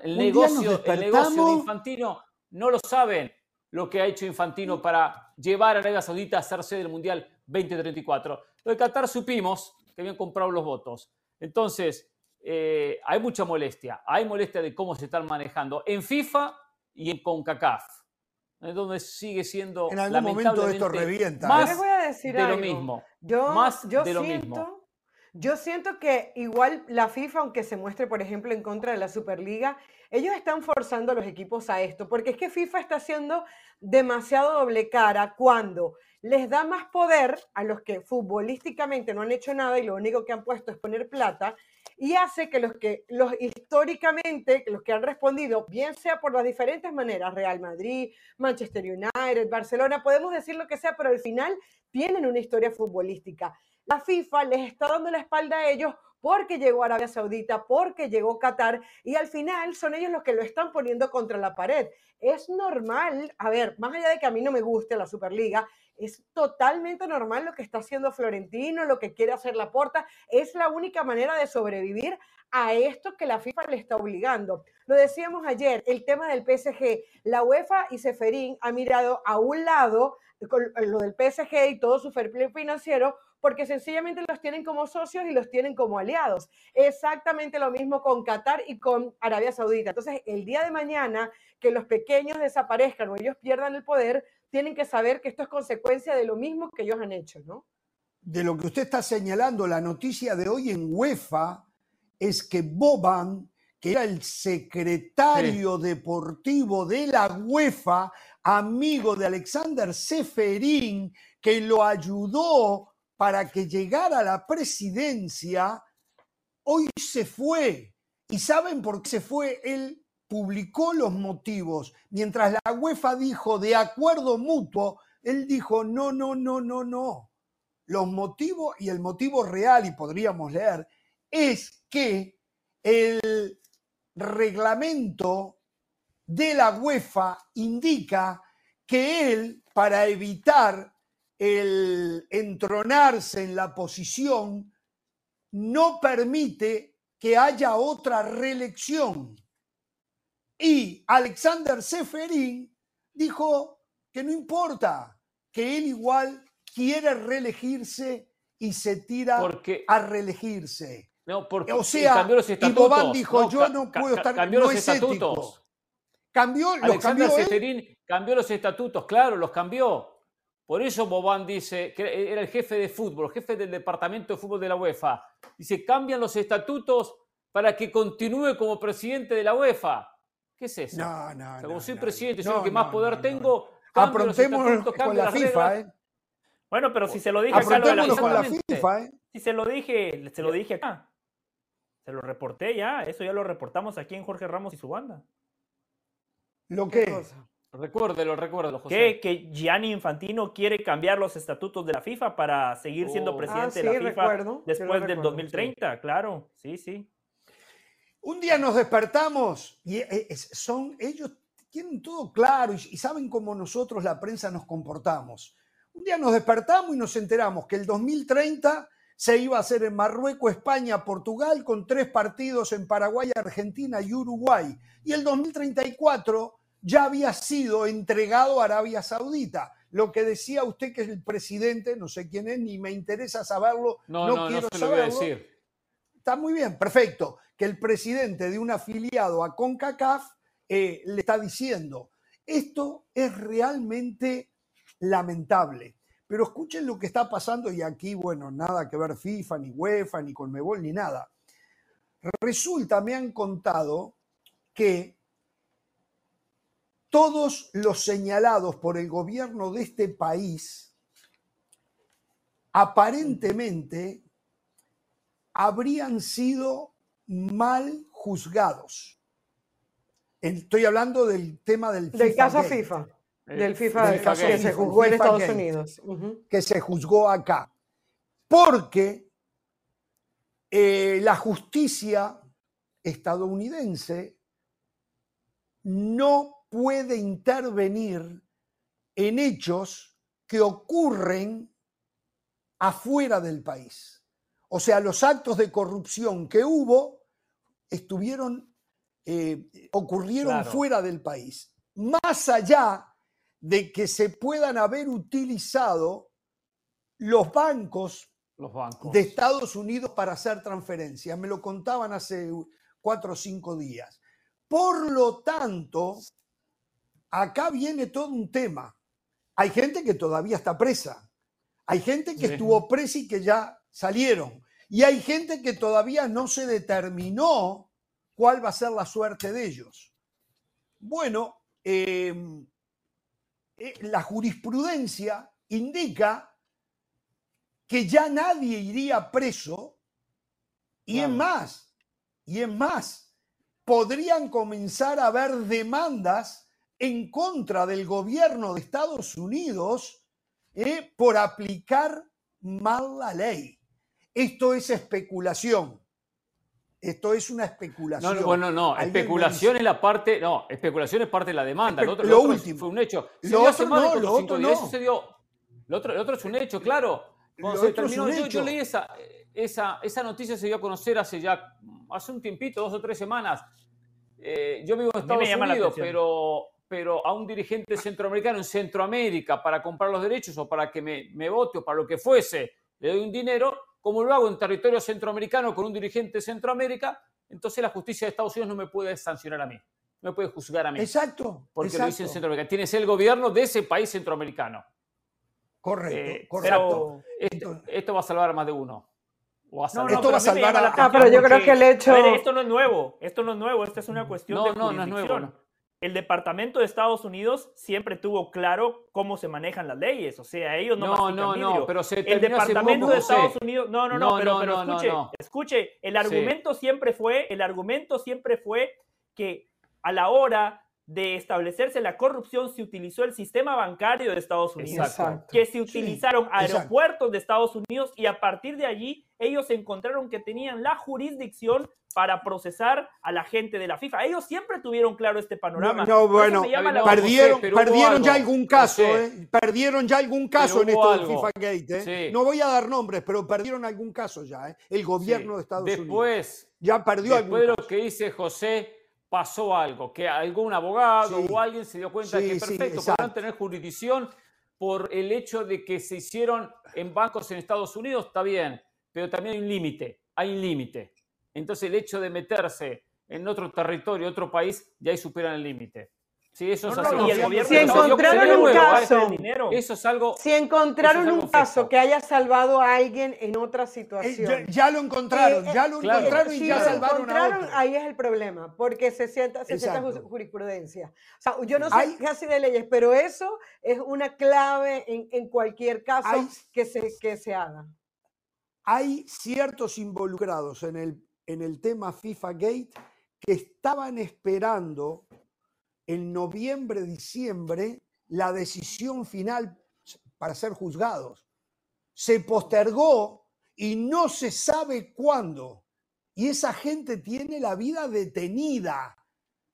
el, negocio, el negocio de Infantino no lo saben lo que ha hecho Infantino para llevar a Arabia Saudita a hacerse del Mundial 2034. Lo de Qatar supimos que habían comprado los votos. Entonces, eh, hay mucha molestia. Hay molestia de cómo se están manejando en FIFA y en CONCACAF. Es donde sigue siendo en algún momento esto revienta. Más de lo mismo. Yo, más de lo mismo. Yo siento que igual la FIFA, aunque se muestre, por ejemplo, en contra de la Superliga, ellos están forzando a los equipos a esto, porque es que FIFA está haciendo demasiado doble cara cuando les da más poder a los que futbolísticamente no han hecho nada y lo único que han puesto es poner plata y hace que los que los históricamente los que han respondido bien sea por las diferentes maneras Real Madrid, Manchester United, Barcelona, podemos decir lo que sea, pero al final tienen una historia futbolística la FIFA les está dando la espalda a ellos porque llegó Arabia Saudita, porque llegó Qatar y al final son ellos los que lo están poniendo contra la pared. Es normal, a ver, más allá de que a mí no me guste la Superliga, es totalmente normal lo que está haciendo Florentino, lo que quiere hacer la Porta, es la única manera de sobrevivir a esto que la FIFA le está obligando. Lo decíamos ayer, el tema del PSG, la UEFA y Seferín ha mirado a un lado con lo del PSG y todo su fair play financiero porque sencillamente los tienen como socios y los tienen como aliados. Exactamente lo mismo con Qatar y con Arabia Saudita. Entonces, el día de mañana que los pequeños desaparezcan o ellos pierdan el poder, tienen que saber que esto es consecuencia de lo mismo que ellos han hecho, ¿no? De lo que usted está señalando, la noticia de hoy en UEFA es que Boban, que era el secretario deportivo de la UEFA, amigo de Alexander Seferín, que lo ayudó para que llegara a la presidencia, hoy se fue. ¿Y saben por qué se fue? Él publicó los motivos. Mientras la UEFA dijo de acuerdo mutuo, él dijo no, no, no, no, no. Los motivos y el motivo real, y podríamos leer, es que el reglamento de la UEFA indica que él, para evitar el entronarse en la posición no permite que haya otra reelección. Y Alexander Seferín dijo que no importa, que él igual quiere reelegirse y se tira a reelegirse. No, porque o sea, cambió los estatutos. y Bobán dijo, yo no puedo estar, cambió los estatutos. Cambió, los cambió, Seferín cambió los estatutos, claro, los cambió. Por eso Boban dice, que era el jefe de fútbol, jefe del departamento de fútbol de la UEFA, dice, cambian los estatutos para que continúe como presidente de la UEFA. ¿Qué es eso? No, no, como soy presidente, soy el que más poder tengo. Afrontemos con la FIFA, ¿eh? Bueno, pero si se lo dije acá, lo con la FIFA, ¿eh? Si se lo dije, se lo dije acá. Se lo reporté ya, eso ya lo reportamos aquí en Jorge Ramos y su banda. ¿Lo que? Recuérdelo, recuérdelo, José. Que, que Gianni Infantino quiere cambiar los estatutos de la FIFA para seguir siendo oh. presidente de la ah, FIFA después del 2030, claro, sí, sí. Un día nos despertamos y eh, son ellos tienen todo claro y, saben cómo nosotros la prensa nos comportamos. Un día nos despertamos y nos enteramos que el 2030 se iba a hacer en Marruecos, España, Portugal, con tres partidos en Paraguay, Argentina y Uruguay. Y el 2034 ya había sido entregado a Arabia Saudita. Lo que decía usted que es el presidente, no sé quién es, ni me interesa saberlo, no, no, quiero no saberlo. decir. Está muy bien, perfecto que el presidente de un afiliado a CONCACAF eh, le está diciendo. Esto es realmente lamentable. Pero escuchen lo que está pasando y aquí, bueno, nada que ver FIFA, ni UEFA, ni Conmebol, ni nada. Resulta, me han contado que todos los señalados por el gobierno de este país aparentemente habrían sido mal juzgados. Estoy hablando del tema del FIFA. Del caso FIFA. Del FIFA, que se juzgó en Estados Unidos. Que se juzgó acá. Porque eh, la justicia estadounidense no puede intervenir en hechos que ocurren afuera del país. O sea, los actos de corrupción que hubo estuvieron, eh, ocurrieron fuera del país. Más allá de que se puedan haber utilizado los bancos, los bancos. de Estados Unidos para hacer transferencias. Me lo contaban hace cuatro o cinco días. Por lo tanto, acá viene todo un tema. Hay gente que todavía está presa. Hay gente que estuvo presa y que ya salieron. Y hay gente que todavía no se determinó cuál va a ser la suerte de ellos. Bueno, em, eh, la jurisprudencia indica que ya nadie iría preso y es más, y es más, podrían comenzar a haber demandas en contra del gobierno de Estados Unidos eh, por aplicar mal la ley. Esto es especulación. Esto es una especulación. No, no, no, especulación es la parte, no, especulación es parte de la demanda. Lo, otro, último. fue un hecho. lo otro no, lo otro no. Eso se dio. Lo otro, otro es un hecho, claro. Cuando se terminó, yo, yo, leí esa, esa, esa noticia se dio a conocer hace ya, hace un tiempito, dos o tres semanas. Eh, yo vivo en Estados Unidos, pero, pero a un dirigente centroamericano en Centroamérica para comprar los derechos o para que me, me vote o para lo que fuese, le doy un dinero, como lo hago en territorio centroamericano con un dirigente de Centroamérica, entonces la justicia de Estados Unidos no me puede sancionar a mí, no me puede juzgar a mí. Exacto. Porque lo hice en Centroamérica. Tienes el gobierno de ese país centroamericano. Correcto, eh, correcto. esto, va a salvar a más de uno. No, esto va a salvar a, Ah, pero yo creo que el hecho. esto no es nuevo. Esto no es nuevo. Esta es una cuestión de no, no es nuevo el Departamento de Estados Unidos siempre tuvo claro cómo se manejan las leyes. O sea, ellos no No, no, no, pero se El Departamento de Estados Unidos. No, no, no, pero, pero escuche, escuche, el argumento siempre fue, el argumento siempre fue que a la hora de establecerse la corrupción se utilizó el sistema bancario de Estados Unidos, que se utilizaron aeropuertos de Estados Unidos y a partir de allí ellos encontraron que tenían la jurisdicción para procesar a la gente de la FIFA. Ellos siempre tuvieron claro este panorama. No, bueno, perdieron, perdieron ya algún caso, ¿eh? perdieron ya algún caso en esto del FIFA Gate. ¿eh? No voy a dar nombres, pero perdieron algún caso ya, ¿eh? el gobierno de Estados Unidos. Después, ya perdió después de lo que dice José, pasó algo, que algún abogado o alguien se dio cuenta de que perfecto, podrán tener jurisdicción por el hecho de que se hicieron en bancos en Estados Unidos, está bien, pero también hay un límite, hay un límite. Entonces el hecho de meterse en otro territorio, otro país, ya ahí superan el límite. Sí, eso es así. si encontraron un caso, eso es algo. Si encontraron un caso que haya salvado a alguien en otra situación. Eh, ya, lo encontraron, ya lo encontraron y ya salvaron a otro. Ahí es el problema, porque se sienta, se sienta jurisprudencia. O sea, yo no sé casi de leyes, pero eso es una clave en, en cualquier caso que, se, que se haga. Hay ciertos involucrados en el, en el tema FIFA Gate que estaban esperando en noviembre, diciembre, la decisión final para ser juzgados. Se postergó y no se sabe cuándo. Y esa gente tiene la vida detenida.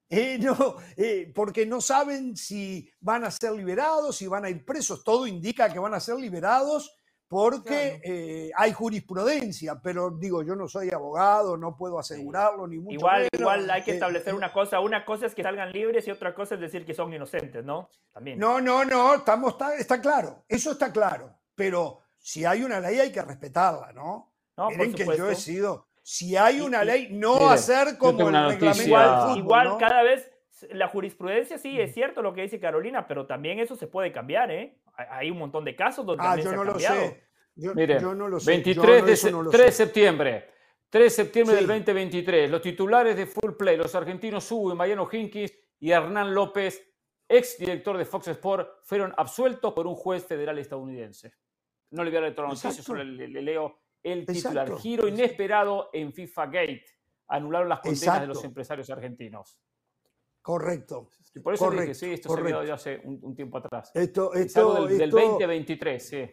Eh, [laughs] no, eh, porque no saben si van a ser liberados, si van a ir presos. Todo indica que van a ser liberados porque eh, hay jurisprudencia, pero digo, yo no soy abogado, no puedo asegurarlo, ni mucho igual, menos. Igual hay que eh, establecer eh, una cosa, una cosa es que salgan libres y otra cosa es decir que son inocentes, ¿no? También. No, no, no, estamos, está, claro, eso está claro, pero si hay una ley hay que respetarla, ¿no? no Miren que yo he sido, si hay una ley, no hacer como el reglamento Igual, igual cada vez la jurisprudencia sí es cierto lo que dice Carolina, pero también eso se puede cambiar, ¿eh? Hay un montón de casos donde ah, yo no lo sé. Yo, no lo sé. 23 de 3 de septiembre. 3 de septiembre del 2023. Los titulares de Full Play, los argentinos Hugo y Mariano Hinkis y Hernán López, ex director de Fox Sport, fueron absueltos por un juez federal estadounidense. No le voy a leer toda la noticia, solo le, leo el titular. Giro inesperado en FIFA Gate. Anularon las condenas de los empresarios argentinos. Correcto. Y por eso dije, sí, esto se había hace un, tiempo atrás. Esto, esto, del, del, 2023, sí.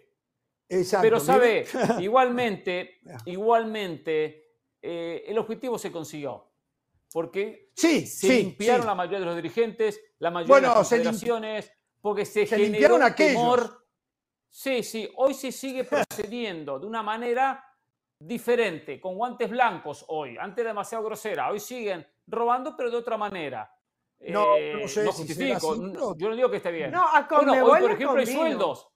Exacto. Pero sabe, [laughs] igualmente, igualmente, eh, el objetivo se consiguió. Porque sí, se limpiaron la mayoría de los dirigentes, la mayoría de las federaciones, porque se, se generó un temor. Sí, sí, hoy se sigue procediendo de una manera diferente, con guantes blancos hoy. Antes demasiado grosera, hoy siguen robando, pero de otra manera. No, no, eh, sé no justifico. yo no digo que esté bien. No, a bueno, hoy, por ejemplo, hay sueldos.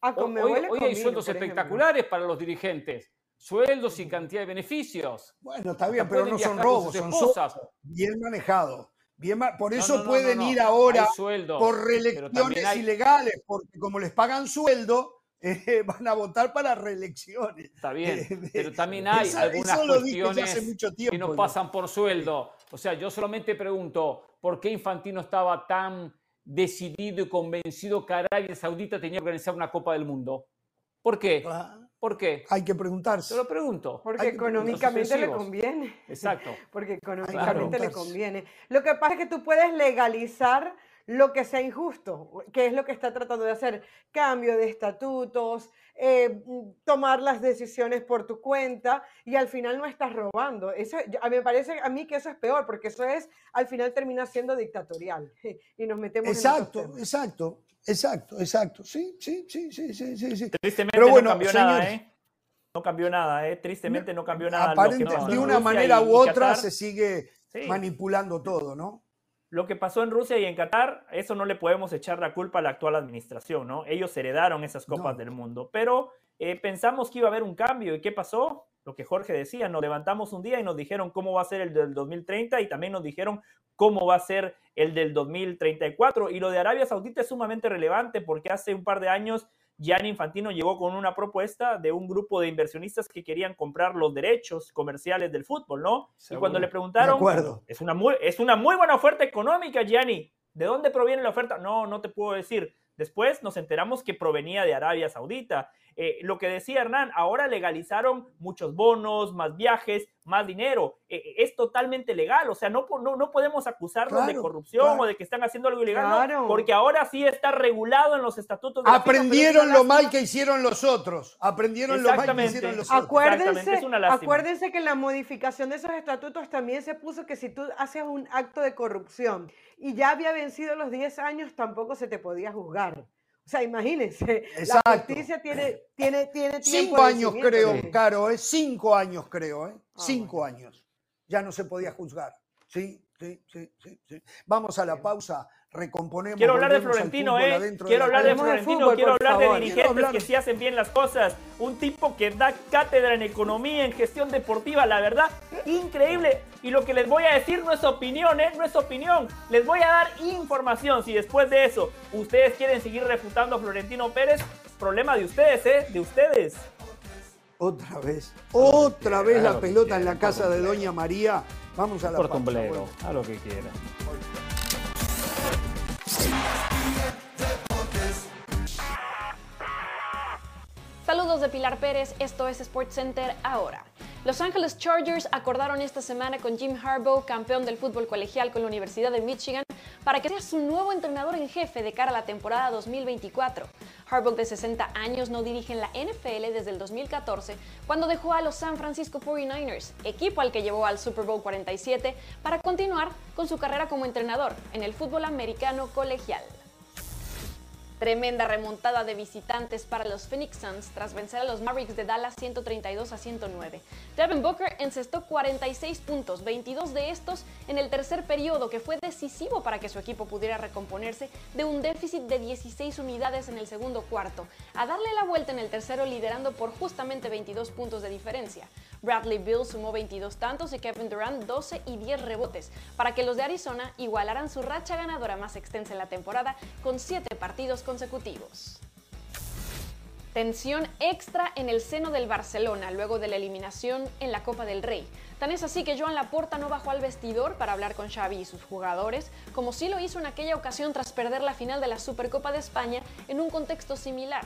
hoy, hay sueldos espectaculares para los dirigentes. Sueldos y cantidad de beneficios. Bueno, está bien, pero no son robos, son cosas bien manejados. Bien, por eso pueden ir ahora por reelecciones ilegales, porque como les pagan sueldo, [laughs] eh, van a votar para reelecciones. Está bien, eh, pero también [laughs] hay algunas cuestiones que no pasan por sueldo. O sea, yo solamente pregunto, ¿por qué Infantino estaba tan decidido y convencido que Arabia Saudita tenía que organizar una Copa del Mundo? ¿Por qué? Ah, ¿Por qué? Hay que preguntarse. Te lo pregunto. Porque económicamente le conviene. Exacto. [laughs] Porque económicamente le conviene. Lo que pasa es que tú puedes legalizar lo que sea injusto, que es lo que está tratando de hacer, cambio de estatutos, eh, tomar las decisiones por tu cuenta y al final no estás robando. Eso, a mí me parece a mí que eso es peor, porque eso es, al final termina siendo dictatorial [laughs] y nos metemos exacto, en Exacto, exacto, exacto, sí, sí, sí, sí, sí, sí. Tristemente no cambió nada, ¿eh? No cambió nada, ¿eh? Tristemente no cambió nada. Aparentemente, de una manera u otra se sigue manipulando todo, ¿no? Lo que pasó en Rusia y en Qatar, eso no le podemos echar la culpa a la actual administración, ¿no? Ellos heredaron esas copas del mundo, pero eh, pensamos que iba a haber un cambio. ¿Y qué pasó? Lo que Jorge decía, nos levantamos un día y nos dijeron cómo va a ser el del 2030 y también nos dijeron cómo va a ser el del 2034. Y lo de Arabia Saudita es sumamente relevante porque hace un par de años Gianni Infantino llegó con una propuesta de un grupo de inversionistas que querían comprar los derechos comerciales del fútbol, ¿no? Y cuando le preguntaron, es una, muy, es una muy buena oferta económica, Gianni. ¿De dónde proviene la oferta? No, no te puedo decir. Después nos enteramos que provenía de Arabia Saudita. Eh, lo que decía Hernán, ahora legalizaron muchos bonos, más viajes, más dinero. Eh, eh, es totalmente legal, o sea, no, no, no podemos acusarlos de corrupción o de que están haciendo algo ilegal, porque ahora sí está regulado en los estatutos. De Aprendieron lo mal que hicieron los otros. Aprendieron lo mal que hicieron los otros. Acuérdense, acuérdense que en la modificación de esos estatutos también se puso que si tú haces un acto de corrupción y ya había vencido los 10 años, tampoco se te podía juzgar. O sea, imagínense, la justicia tiene, tiene, tiene tiempo. Cinco años creo, Caro, ¿eh? cinco años creo, ¿eh? Ah, cinco años. Ya no se podía juzgar, ¿sí? Sí, sí, sí, Vamos a la pausa, recomponemos. Quiero hablar de Florentino, ¿eh? Quiero hablar de Florentino, quiero hablar de dirigentes que sí hacen bien las cosas. Un tipo que da cátedra en economía, en gestión deportiva, la verdad, increíble. Y lo que les voy a decir no es opinión, ¿eh? No es opinión. Les voy a dar información. Si después de eso ustedes quieren seguir refutando a Florentino Pérez, problema de ustedes, ¿eh? De ustedes. Otra vez, otra vez la pelota en la casa de Doña María. Vamos a la Por a lo que quiera. Saludos de Pilar Pérez, esto es SportsCenter ahora. Los Angeles Chargers acordaron esta semana con Jim Harbaugh, campeón del fútbol colegial con la Universidad de Michigan, para que sea su nuevo entrenador en jefe de cara a la temporada 2024. Harbaugh, de 60 años, no dirige en la NFL desde el 2014, cuando dejó a los San Francisco 49ers, equipo al que llevó al Super Bowl 47, para continuar con su carrera como entrenador en el fútbol americano colegial. Tremenda remontada de visitantes para los Phoenix Suns tras vencer a los Mavericks de Dallas 132 a 109. Devin Booker encestó 46 puntos, 22 de estos en el tercer periodo, que fue decisivo para que su equipo pudiera recomponerse de un déficit de 16 unidades en el segundo cuarto, a darle la vuelta en el tercero liderando por justamente 22 puntos de diferencia. Bradley Bill sumó 22 tantos y Kevin Durant 12 y 10 rebotes, para que los de Arizona igualaran su racha ganadora más extensa en la temporada con 7 partidos consecutivos. Tensión extra en el seno del Barcelona luego de la eliminación en la Copa del Rey. Tan es así que Joan Laporta no bajó al vestidor para hablar con Xavi y sus jugadores, como sí lo hizo en aquella ocasión tras perder la final de la Supercopa de España en un contexto similar.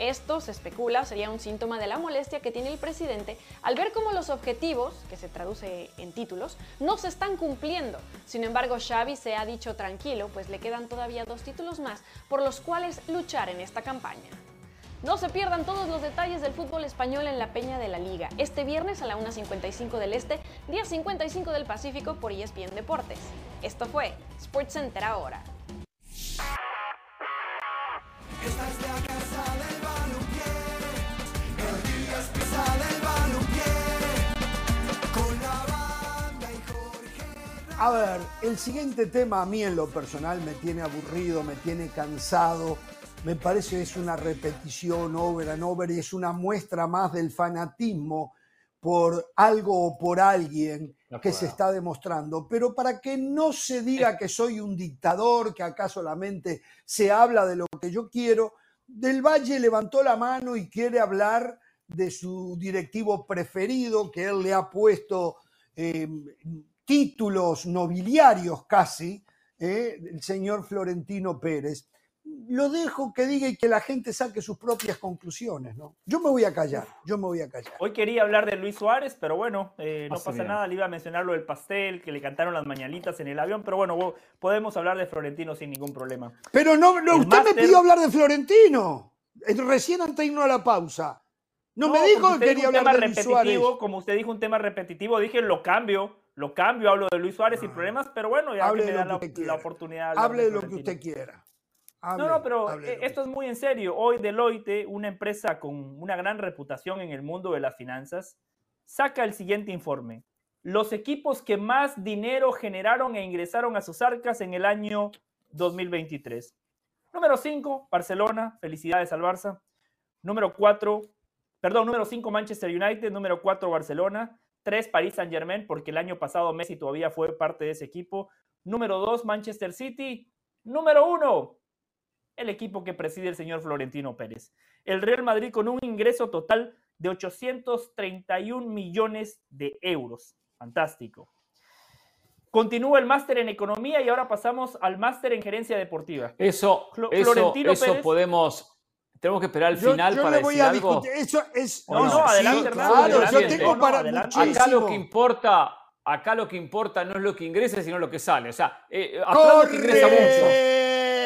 Esto, se especula, sería un síntoma de la molestia que tiene el presidente al ver cómo los objetivos, que se traduce en títulos, no se están cumpliendo. Sin embargo, Xavi se ha dicho tranquilo, pues le quedan todavía dos títulos más por los cuales luchar en esta campaña. No se pierdan todos los detalles del fútbol español en la Peña de la Liga. Este viernes a la 1.55 del Este, día 55 del Pacífico por ESPN Deportes. Esto fue SportsCenter ahora. A ver, el siguiente tema a mí en lo personal me tiene aburrido, me tiene cansado, me parece que es una repetición over and over y es una muestra más del fanatismo por algo o por alguien que se está demostrando. Pero para que no se diga que soy un dictador, que acá solamente se habla de lo que yo quiero, Del Valle levantó la mano y quiere hablar de su directivo preferido, que él le ha puesto eh, títulos nobiliarios casi, ¿eh? el señor Florentino Pérez. Lo dejo que diga y que la gente saque sus propias conclusiones, ¿no? Yo me voy a callar, yo me voy a callar. Hoy quería hablar de Luis Suárez, pero bueno, eh, no pasa nada, le iba a mencionar lo del pastel, que le cantaron las mañanitas en el avión, pero bueno, podemos hablar de Florentino sin ningún problema. Pero no, no usted me pidió hablar de Florentino, recién antes de irnos a la pausa. No, me dijo que quería hablar de Luis Suárez. Como usted dijo un tema repetitivo, dije lo cambio lo cambio, hablo de Luis Suárez sin problemas, pero bueno, ya que me da la, oportunidad. Hable de lo que usted quiera. no, no, pero eh, esto es muy en serio. Hoy Deloitte, una empresa con una gran reputación en el mundo de las finanzas, saca el siguiente informe. Los equipos que más dinero generaron e ingresaron a sus arcas en el año 2023. Número 5, Barcelona. Felicidades al Barça. Número 4, perdón, número 5, Manchester United. Número 4, Barcelona. Tres, París Saint Germain, porque el año pasado Messi todavía fue parte de ese equipo. Número dos, Manchester City. Número uno, el equipo que preside el señor Florentino Pérez. El Real Madrid con un ingreso total de 831 millones de euros. Fantástico. Continúa el máster en economía y ahora pasamos al máster en gerencia deportiva. Eso, eso, eso podemos tenemos que esperar al final para decir algo. Eso es. No, no, adelante, Claro, yo tengo para Acá lo que importa, acá lo que importa no es lo que ingresa, sino lo que sale. O sea, eh, aplaudo que ingresa mucho.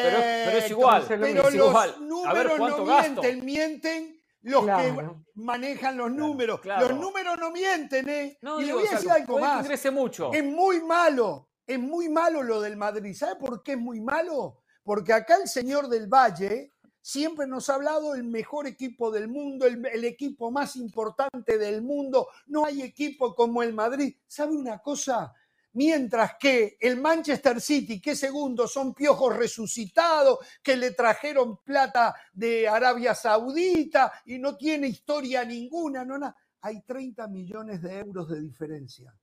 Pero, pero es igual. Pero es los igual. números no mienten, mienten los que manejan los números. Los números no mienten, ¿eh? y le voy a decir algo más. ingrese mucho. Es muy malo. Es muy malo lo del Madrid. ¿Sabe por qué es muy malo? Porque acá el señor del Valle siempre nos ha hablado el mejor equipo del mundo, el, equipo más importante del mundo. No hay equipo como el Madrid. ¿Sabe una cosa? Mientras que el Manchester City, que segundo, son piojos resucitados, que le trajeron plata de Arabia Saudita y no tiene historia ninguna, no. Hay 30 millones de euros de diferencia.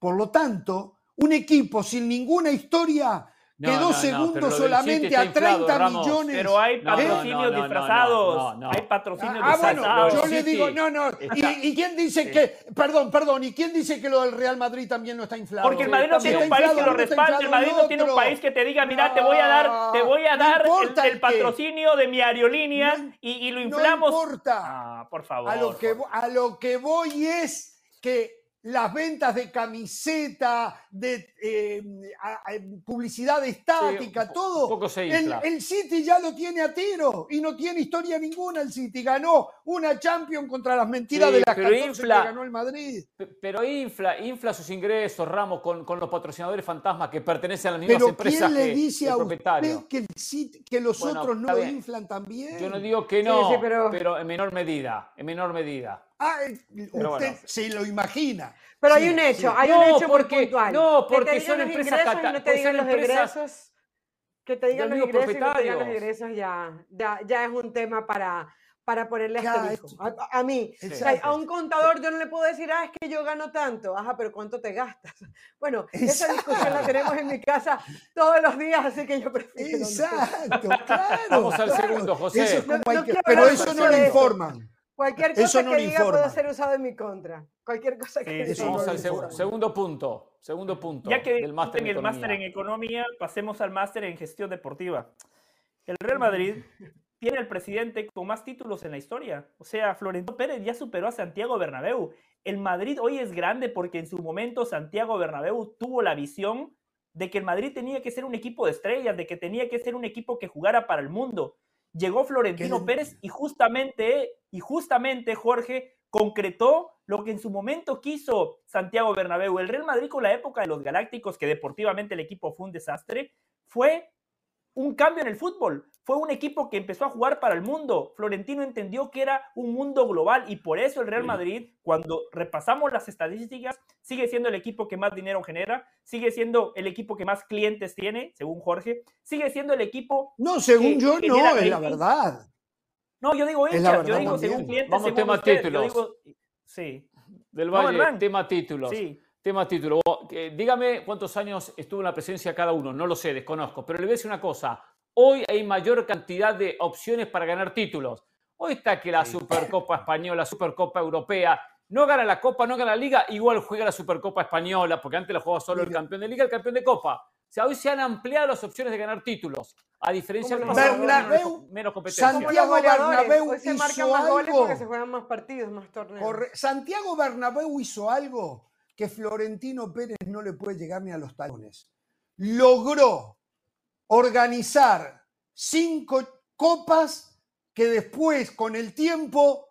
Por lo tanto, un equipo sin ninguna historia Quedó segundo solamente a 30 millones. Pero hay patrocinios disfrazados. Hay patrocinios ah, disfrazados. Bueno, yo le digo, no, no. ¿Y, quién dice que, perdón, perdón, ¿y quién dice que lo del Real Madrid también no está inflado? Porque el Madrid no tiene un país que lo respalde. El Madrid no tiene un país que te diga, mira, te voy a dar, te voy a dar el, patrocinio de mi aerolínea y, lo inflamos. No importa. Ah, por favor. A lo que, a lo que voy es que las ventas de camiseta, de eh, publicidad estática, todo. El, City ya lo tiene a tiro y no tiene historia ninguna. El City ganó una Champions contra las mentiras de las 14 que ganó el Madrid. Pero infla, infla sus ingresos, Ramos, con, los patrocinadores fantasmas que pertenecen a las mismas empresas ¿quién le dice a usted que, que los otros no lo inflan también? Yo no digo que no, pero en menor medida, en menor medida. Ah, usted se lo imagina. Pero hay un hecho, hay un hecho porque, puntual. No, porque son empresas y no te digan los ingresos. Que te digan los ingresos y no te digan los ingresos ya, ya, ya es un tema para, para ponerle asterisco. A, a, mí, a un contador yo no le puedo decir, ah, es que yo gano tanto. Ajá, pero ¿cuánto te gastas? [laughs] Bueno, esa discusión la tenemos en mi casa todos los días, así que yo prefiero. Exacto, claro. Vamos al segundo, José. pero eso no lo informan. Cualquier cosa que diga puede ser usado en mi contra. Cualquier cosa que diga. Vamos al segundo punto. Segundo punto. Ya que del máster en el máster en economía, pasemos al máster en gestión deportiva. El Real Madrid tiene el presidente con más títulos en la historia. O sea, Florentino Pérez ya superó a Santiago Bernabéu. El Madrid hoy es grande porque en su momento Santiago Bernabéu tuvo la visión de que el Madrid tenía que ser un equipo de estrellas, de que tenía que ser un equipo que jugara para el mundo llegó Florentino Pérez y justamente, y justamente Jorge concretó lo que en su momento quiso Santiago Bernabéu. El Real Madrid con la época de los Galácticos, que deportivamente el equipo fue un desastre, fue un cambio en el fútbol. Fue un equipo que empezó a jugar para el mundo. Florentino entendió que era un mundo global y por eso el Real Madrid, cuando repasamos las estadísticas, sigue siendo el equipo que más dinero genera, sigue siendo el equipo que más clientes tiene, según Jorge, sigue siendo el equipo... No, según yo no, es la verdad. No, yo digo hinchas, yo digo según clientes, Vamos según tema títulos. sí. Del Valle, tema títulos. Sí. Tema título. Dígame cuántos años estuvo en la presidencia cada uno. No lo sé, desconozco. Pero le voy a decir una cosa. Hoy hay mayor cantidad de opciones para ganar títulos. Hoy está que la Supercopa Española, la Supercopa Europea, no gana la Copa, no gana la Liga, igual juega la Supercopa Española, porque antes la jugaba solo el campeón de Liga, el campeón de Copa. O sea, hoy se han ampliado las opciones de ganar títulos, a diferencia de Bernabéu, menos competencia. Santiago Bernabéu hizo se marcan más goles porque se juegan más partidos, más torneos. Santiago Bernabéu hizo algo que Florentino Pérez no le puede llegar ni a los talones. Logró organizar cinco copas que después, con el tiempo,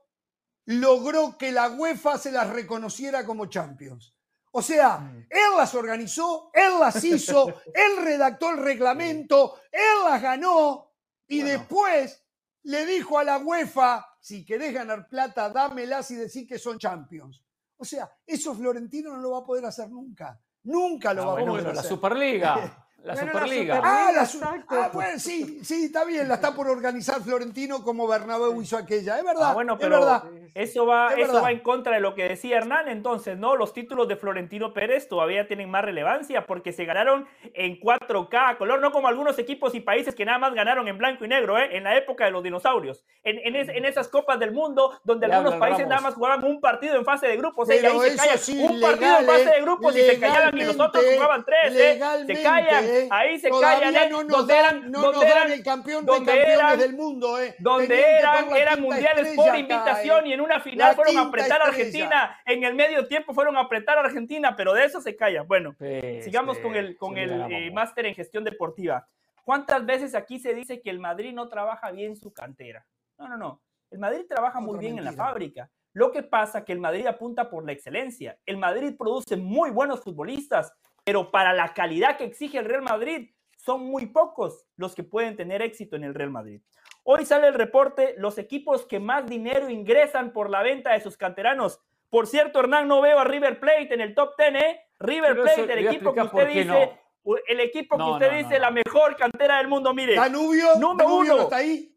logró que la UEFA se las reconociera como Champions. O sea, mm. él las organizó, él las [laughs] hizo, él redactó el reglamento, él las ganó y después le dijo a la UEFA, si querés ganar plata, dámelas y decir que son Champions. O sea, eso Florentino no lo va a poder hacer nunca. Nunca lo ah, va a poder hacer. La Superliga. [laughs] La Superliga. ah, la ah, pues sí, sí, está bien, la está por organizar Florentino como Bernabéu hizo aquella, es verdad. Ah, bueno, pero verdad. eso va, eso va en contra de lo que decía Hernán, entonces, ¿no? Los títulos de Florentino Pérez todavía tienen más relevancia porque se ganaron en 4K color, no como algunos equipos y países que nada más ganaron en blanco y negro, ¿eh? En la época de los dinosaurios. En, en, esas copas del mundo donde algunos países nada más jugaban un partido en fase de grupos, ¿eh? y ahí se callan. un partido en fase de grupos y se callaban y los otros jugaban tres, ¿eh? Se callan ahí se callan, ¿eh? no donde eran, no donde eran, el campeón de campeones eran, del mundo, ¿eh? Donde eran, eran mundiales por invitación y en una final fueron a apretar a Argentina, en el medio tiempo fueron a apretar a Argentina, pero de eso se callan. Bueno, sigamos con el, con el eh, máster en gestión deportiva. ¿Cuántas veces aquí se dice que el Madrid no trabaja bien su cantera? No, no, no. El Madrid trabaja muy bien en la fábrica. Lo que pasa es que el Madrid apunta por la excelencia. El Madrid produce muy buenos futbolistas, pero para la calidad que exige el Real Madrid, son muy pocos los que pueden tener éxito en el Real Madrid. Hoy sale el reporte, los equipos que más dinero ingresan por la venta de sus canteranos. Por cierto, Hernán, no veo a River Plate en el top 10, ¿eh? River Plate, el equipo que usted dice, el equipo que usted dice la mejor cantera del mundo, mire. Danubio, número uno, está ahí.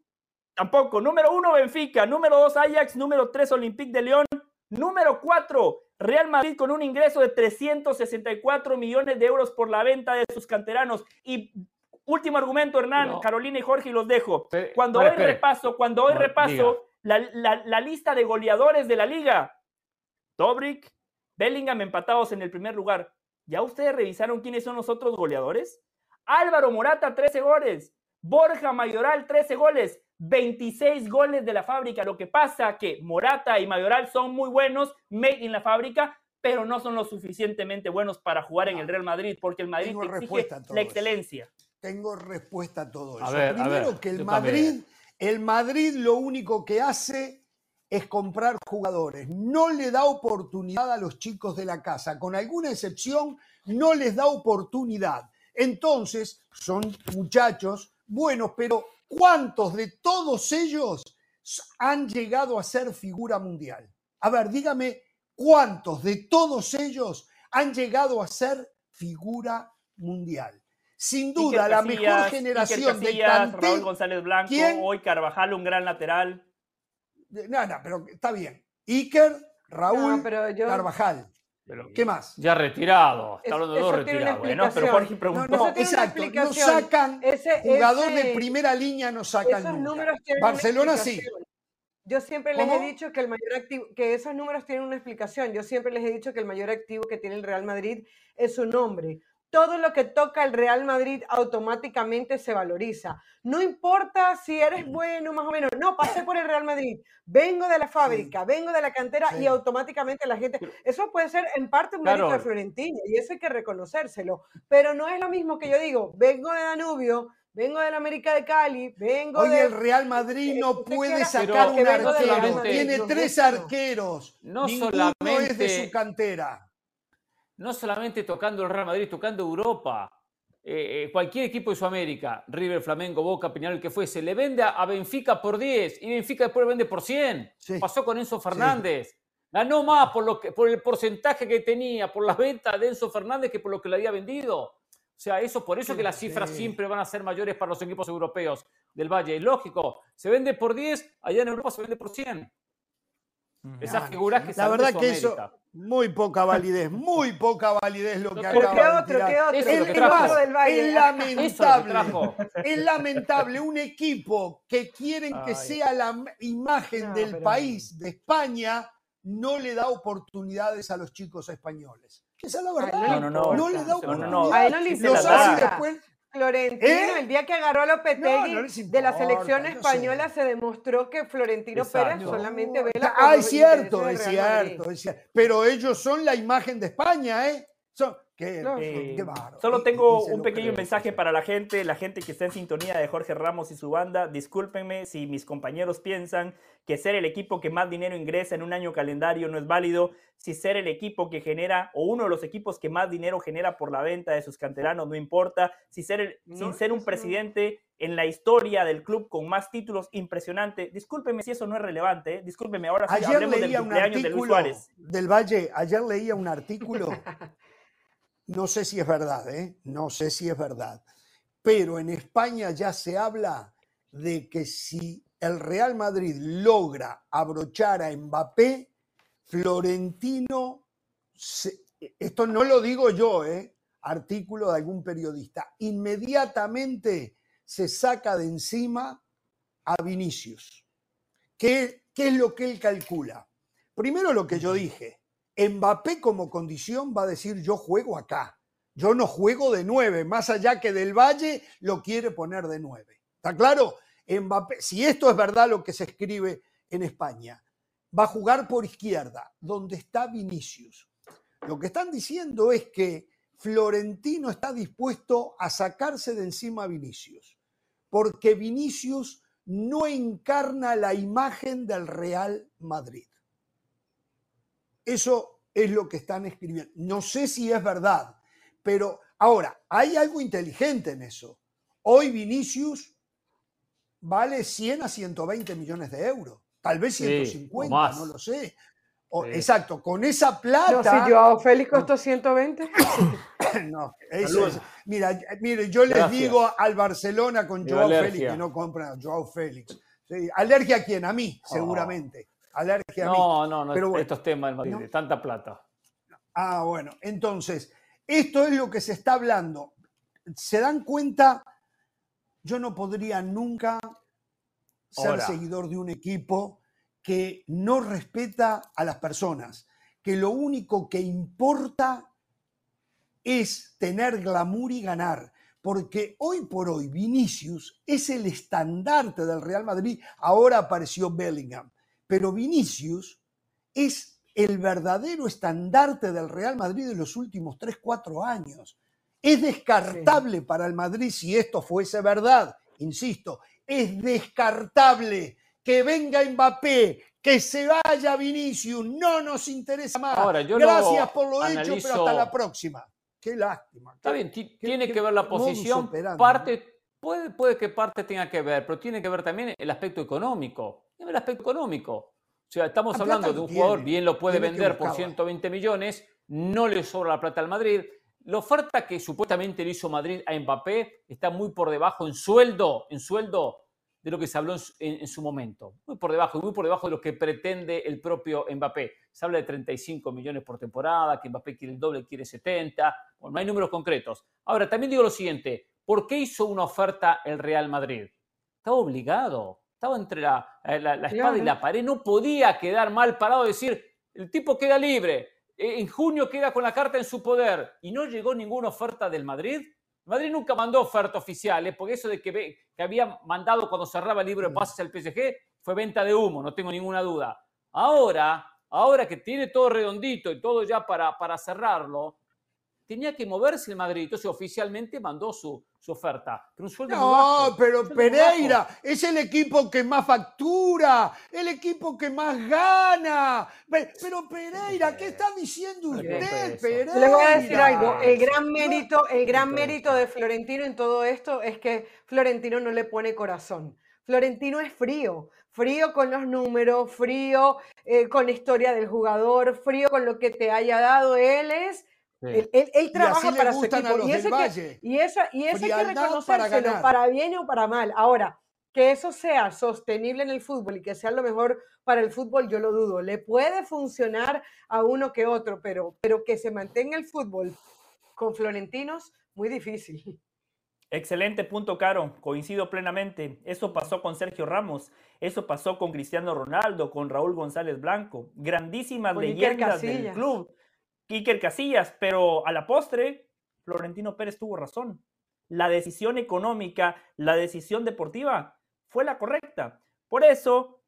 Tampoco. Número uno, Benfica. Número dos, Ajax. Número tres, Olympique de León. Número cuatro, Real Madrid con un ingreso de 364 millones de euros por la venta de sus canteranos. Y último argumento, Hernán, Carolina y Jorge, y los dejo. Cuando hoy repaso, cuando hoy repaso la, lista de goleadores de la liga, Dobrik, Bellingham empatados en el primer lugar. ¿Ya ustedes revisaron quiénes son los otros goleadores? Álvaro Morata, 13 goles. Borja Mayoral, 13 goles. 26 goles de la fábrica. Lo que pasa que Morata y Mayoral son muy buenos, made in la fábrica, pero no son lo suficientemente buenos para jugar en el Real Madrid, porque el Madrid exige la excelencia. Tengo respuesta a todo eso. Primero que el Madrid, el Madrid lo único que hace es comprar jugadores. No le da oportunidad a los chicos de la casa. Con alguna excepción, no les da oportunidad. Entonces, son muchachos buenos, pero ¿cuántos de todos ellos han llegado a ser figura mundial? A ver, dígame, ¿cuántos de todos ellos han llegado a ser figura mundial? Sin duda, la mejor generación de Kanté, Raúl González Blanco, hoy Carvajal, un gran lateral. No, no, pero está bien. Iker, Raúl, Carvajal. ¿Qué más? Ya retirado. Está hablando de dos retirados. Bueno, pero Jorge preguntó. No, no, exacto. No sacan. Ese, jugador de primera línea no sacan. Esos números Barcelona sí. Yo siempre les he dicho que el mayor activo, que esos números tienen una explicación. Yo siempre les he dicho que el mayor activo que tiene el Real Madrid es su nombre todo lo que toca el Real Madrid automáticamente se valoriza. No importa si eres bueno más o menos, no, pasé por el Real Madrid, vengo de la fábrica, vengo de la cantera y automáticamente la gente, eso puede ser en parte un mérito de Florentino y eso hay que reconocérselo, pero no es lo mismo que yo digo, vengo de Danubio, vengo de la América de Cali, vengo Hoy de... el Real Madrid eh, no puede sacar un arquero, tiene tres arqueros, no ninguno solamente... es de su cantera no solamente tocando el Real Madrid, tocando Europa. Eh, eh, cualquier equipo de Sudamérica, River, Flamengo, Boca, Peñarol, que fuese, le vende a Benfica por 10 y Benfica después le vende por 100. Pasó con Enzo Fernández. Ganó más por, lo que, por el porcentaje que tenía, por las ventas de Enzo Fernández que por lo que le había vendido. O sea, eso por eso que las cifras siempre van a ser mayores para los equipos europeos del Valle. Es lógico, se vende por 10, allá en Europa se vende por 100. Esas figuras que La verdad que eso, muy poca validez, muy poca validez lo que acaba de tirar. Es, es lamentable, es lamentable un equipo que quieren que sea la imagen del país, de España, no le da oportunidades a los chicos españoles. Esa es la verdad. No, no, no. No le da oportunidades. A él no le Los hace después Florentino, ¿Eh? el día que agarró a Lopetegui de la selección española, se demostró que Florentino Pérez solamente ve la. Ah, es cierto, es cierto, es cierto. Pero ellos son la imagen de España, ¿eh? Son, eh, solo tengo un pequeño mensaje para la gente, la gente que está en sintonía de Jorge Ramos y su banda. Discúlpenme si mis compañeros piensan que ser el equipo que más dinero ingresa en un año calendario no es válido, si ser el equipo que genera o uno de los equipos que más dinero genera por la venta de sus canteranos no importa, si ser sin ser un presidente en la historia del club con más títulos impresionante. Discúlpeme si eso no es relevante, ¿eh? discúlpeme, ahora sí hablemos del cumpleaños de Luis Suárez. Del Valle, ayer leía un artículo [laughs] No sé si es verdad, ¿eh? No sé si es verdad. Pero en España ya se habla de que si el Real Madrid logra abrochar a Mbappé, Florentino, esto no lo digo yo, ¿eh? artículo de algún periodista, inmediatamente se saca de encima a Vinicius. ¿Qué, ¿Qué es lo que él calcula? Primero lo que yo dije, Mbappé como condición va a decir yo juego acá, yo no juego de nueve, más allá que del Valle lo quiere poner de nueve. ¿Está claro? Si esto es verdad lo que se escribe en España, va a jugar por izquierda, donde está Vinicius. Lo que están diciendo es que Florentino está dispuesto a sacarse de encima a Vinicius, porque Vinicius no encarna la imagen del Real Madrid. Eso es lo que están escribiendo. No sé si es verdad, pero ahora, hay algo inteligente en eso. Hoy Vinicius vale 100 a 120 millones de euros, tal vez 150, no lo sé. Exacto, con esa plata. No, si Joao Félix costó 120. [coughs] no, eso es, mira, mire, yo les digo al Barcelona con Joao Félix que no compra Joao Félix. ¿Alergia a quién? A mí, seguramente. Alergia a mí. No, no, no, Pero estos temas del Madrid, tanta plata. Ah, bueno, entonces, esto es lo que se está hablando. ¿Se dan cuenta? Yo no podría nunca ser seguidor de un equipo que no respeta a las personas, que lo único que importa es tener glamour y ganar. Porque hoy por hoy Vinicius es el estandarte del Real Madrid. Ahora apareció Bellingham. Pero Vinicius es el verdadero estandarte del Real Madrid de los últimos 3, 4 años. Es descartable para el Madrid si esto fuese verdad. Insisto, es descartable que venga Mbappé, que se vaya Vinicius, no nos interesa más. Gracias por lo hecho, pero hasta la próxima. Qué lástima. Está bien, tiene que ver la posición. Parte, puede, puede que parte tenga que ver, pero tiene que ver también el aspecto económico. El aspecto económico. O sea, estamos hablando de un jugador, bien lo puede vender por 120 millones, no le sobra la plata al Madrid. La oferta que supuestamente le hizo Madrid a Mbappé está muy por debajo en sueldo, en sueldo de lo que se habló en, su momento. Muy por debajo, muy por debajo de lo que pretende el propio Mbappé. Se habla de 35 millones por temporada, que Mbappé quiere el doble, quiere 70. Bueno, no hay números concretos. Ahora, también digo lo siguiente, ¿por qué hizo una oferta el Real Madrid? Estaba obligado, estaba entre la, eh, espada y la pared, no podía quedar mal parado y decir, el tipo queda libre, en junio queda con la carta en su poder y no llegó ninguna oferta del Madrid Madrid nunca mandó oferta oficial, ¿eh? porque eso de que, que, había mandado cuando cerraba el libro de pases al PSG fue venta de humo, no tengo ninguna duda. Ahora, ahora que tiene todo redondito y todo ya para, para cerrarlo, tenía que moverse el Madrid. Entonces oficialmente mandó su, su oferta. Pero no, pero Pereira es el equipo que más factura, el equipo que más gana. Pero Pereira, ¿qué está diciendo usted, Pereira? Le voy a decir algo. El gran mérito, el gran mérito de Florentino en todo esto es que Florentino no le pone corazón. Florentino es frío, frío con los números, frío eh, con la historia del jugador, frío con lo que te haya dado. Él es él, trabaja para su equipo. Y, ese que, y, esa, y ese hay que reconocérselo para, para, bien o para mal. Ahora, que eso sea sostenible en el fútbol y que sea lo mejor para el fútbol, yo lo dudo. Le puede funcionar a uno que otro, pero, pero que se mantenga el fútbol con Florentinos, muy difícil. Excelente punto, Caro. Coincido plenamente. Eso pasó con Sergio Ramos, eso pasó con Cristiano Ronaldo, con Raúl González Blanco. Grandísimas leyendas del club Iker Casillas, pero a la postre, Florentino Pérez tuvo razón. La decisión económica, la decisión deportiva fue la correcta. Por eso,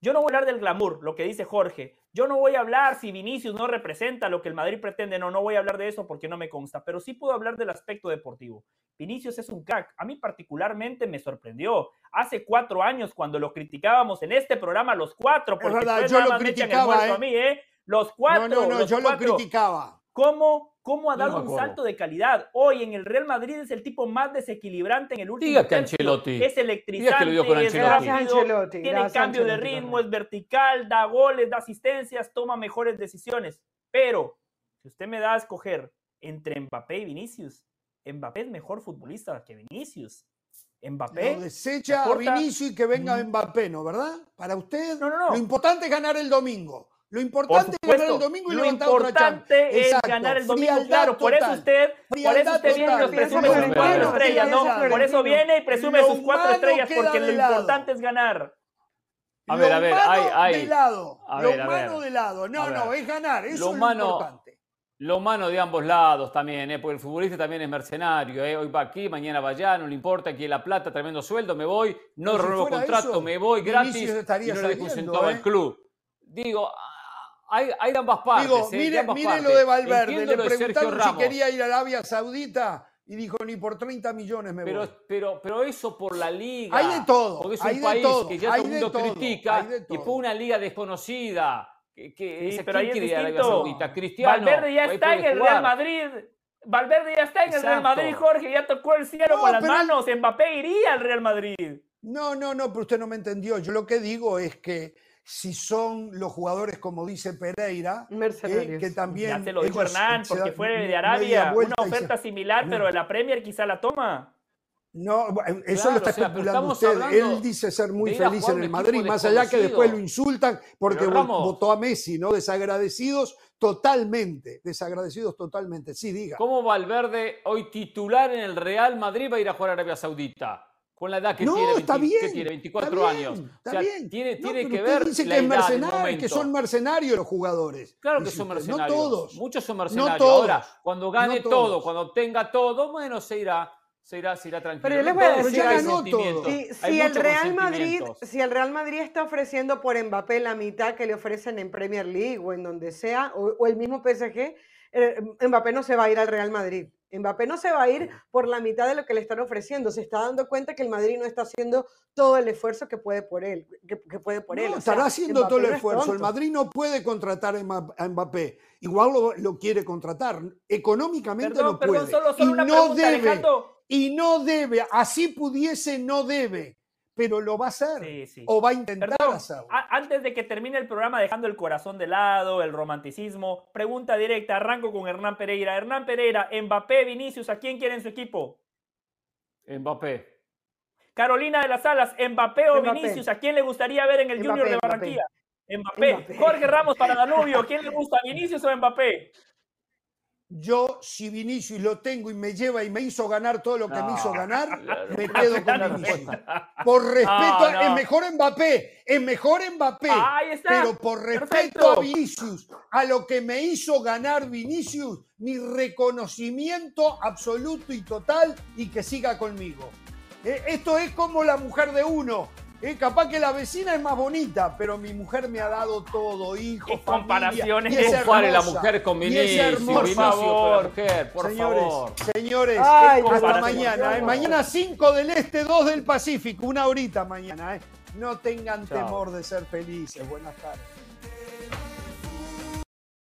yo no voy a hablar del glamour, lo que dice Jorge. Yo no voy a hablar si Vinicius no representa lo que el Madrid pretende. No, no voy a hablar de eso porque no me consta, pero sí puedo hablar del aspecto deportivo. Vinicius es un crack. A mí particularmente me sorprendió. Hace cuatro años, cuando lo criticábamos en este programa, los cuatro, porque es verdad, yo lo criticaba, ¿eh? a mí, ¿eh? Los cuatro. No, no, no, yo lo criticaba. ¿Cómo, cómo ha dado un salto de calidad? Hoy en el Real Madrid es el tipo más desequilibrante en el último Diga que Ancelotti. Es electrizante, es rápido, tiene cambio de ritmo, es vertical, da goles, da asistencias, toma mejores decisiones. Pero, si usted me da a escoger entre Mbappé y Vinicius, Mbappé es mejor futbolista que Vinicius. Mbappé. Lo desecha a Vinicius y que venga Mbappé, ¿no? ¿Verdad? Para usted, no, no, no. lo importante es ganar el domingo. Lo importante es ganar el domingo y lo importante es ganar el domingo, claro. Por eso usted, por eso usted viene y nos presume sus cuatro estrellas, ¿no? Por eso viene y presume sus cuatro estrellas, porque lo importante es ganar. A ver, a ver, hay, hay. De lado, lo humano de lado. No, no, es ganar, eso es lo importante. Lo humano de ambos lados también, ¿eh? porque el futbolista también es mercenario. ¿eh? Hoy va aquí, mañana va allá, no le importa, aquí la plata, tremendo sueldo, me voy, no renuevo contrato, me voy gratis y no le dejo un centavo al club. Digo, hay, hay de ambas partes. Digo, ¿eh? mire, mire lo de Valverde. Le preguntaron si quería ir a Arabia Saudita y dijo ni por 30 millones me pero, voy. Pero, pero eso por la liga. Hay de todo. Porque es un país que ya todo el mundo critica y por una liga desconocida. Que, que sí, pero ahí es distinto. Cristiano, Valverde ya está en el Real Madrid. Valverde ya está en el Real Madrid, Jorge, ya tocó el cielo con las manos. Mbappé iría al Real Madrid. No, no, no, pero usted no me entendió. Yo lo que digo es que si son los jugadores, como dice Pereira, eh, que también... Ya te lo dijo Hernán, porque fue de Arabia, una oferta similar, pero en la Premier quizá la toma. No, eso lo está especulando usted. Él dice ser muy feliz en el Madrid, más allá que después lo insultan porque votó a Messi, ¿no? Desagradecidos totalmente, desagradecidos totalmente. Sí, diga. ¿Cómo Valverde, hoy titular en el Real Madrid, va a ir a jugar a Arabia Saudita? Con la edad que tiene, está bien, que tiene 24 años. o sea, tiene, tiene que ver dice la que, edad, que son mercenarios los jugadores. Claro que son mercenarios. No todos. Muchos son mercenarios. No Ahora, cuando gane todo, cuando tenga todo, bueno, se irá. Se irá, se irá tranquilo. Pero yo les voy a decir, ya ganó todo. Si, el Real Madrid, si el Real Madrid está ofreciendo por Mbappé la mitad que le ofrecen en Premier League o en donde sea, o, o el mismo PSG, eh, Mbappé no se va a ir al Real Madrid. Mbappé no se va a ir por la mitad de lo que le están ofreciendo. Se está dando cuenta que el Madrid no está haciendo todo el esfuerzo que puede por él. Que, puede por él. estará haciendo todo el esfuerzo. El Madrid no puede contratar a Mbappé. Igual lo, quiere contratar. Económicamente no puede. y no debe. Y no debe. Así pudiese, no debe pero lo va a hacer o va a intentar hacerlo. Antes de que termine el programa, dejando el corazón de lado, el romanticismo, pregunta directa, arranco con Hernán Pereira. Hernán Pereira, Mbappé, Vinicius, ¿a quién quiere en su equipo? Mbappé. Carolina de las Alas, Mbappé o Vinicius, ¿a quién le gustaría ver en el Junior de Barranquilla? Mbappé. Jorge Ramos para Danubio, ¿quién le gusta, Vinicius o Mbappé? Yo, si Vinicius lo tengo y me lleva y me hizo ganar todo lo que me hizo ganar, [laughs] me quedo con Vinicius. [laughs] Por respeto, es mejor Mbappé, es mejor Mbappé, pero por respeto a Vinicius, a lo que me hizo ganar Vinicius, mi reconocimiento absoluto y total y que siga conmigo. Eh, esto es como la mujer de uno. Eh, capaz que la vecina es más bonita, pero mi mujer me ha dado todo, hijo, comparaciones. Y es compare la mujer con Vinicius, por favor, por señores, favor. Señores, hasta mañana. Eh. Mañana 5 del Este, 2 del Pacífico, una horita mañana. Eh. No tengan temor de ser felices. Buenas tardes.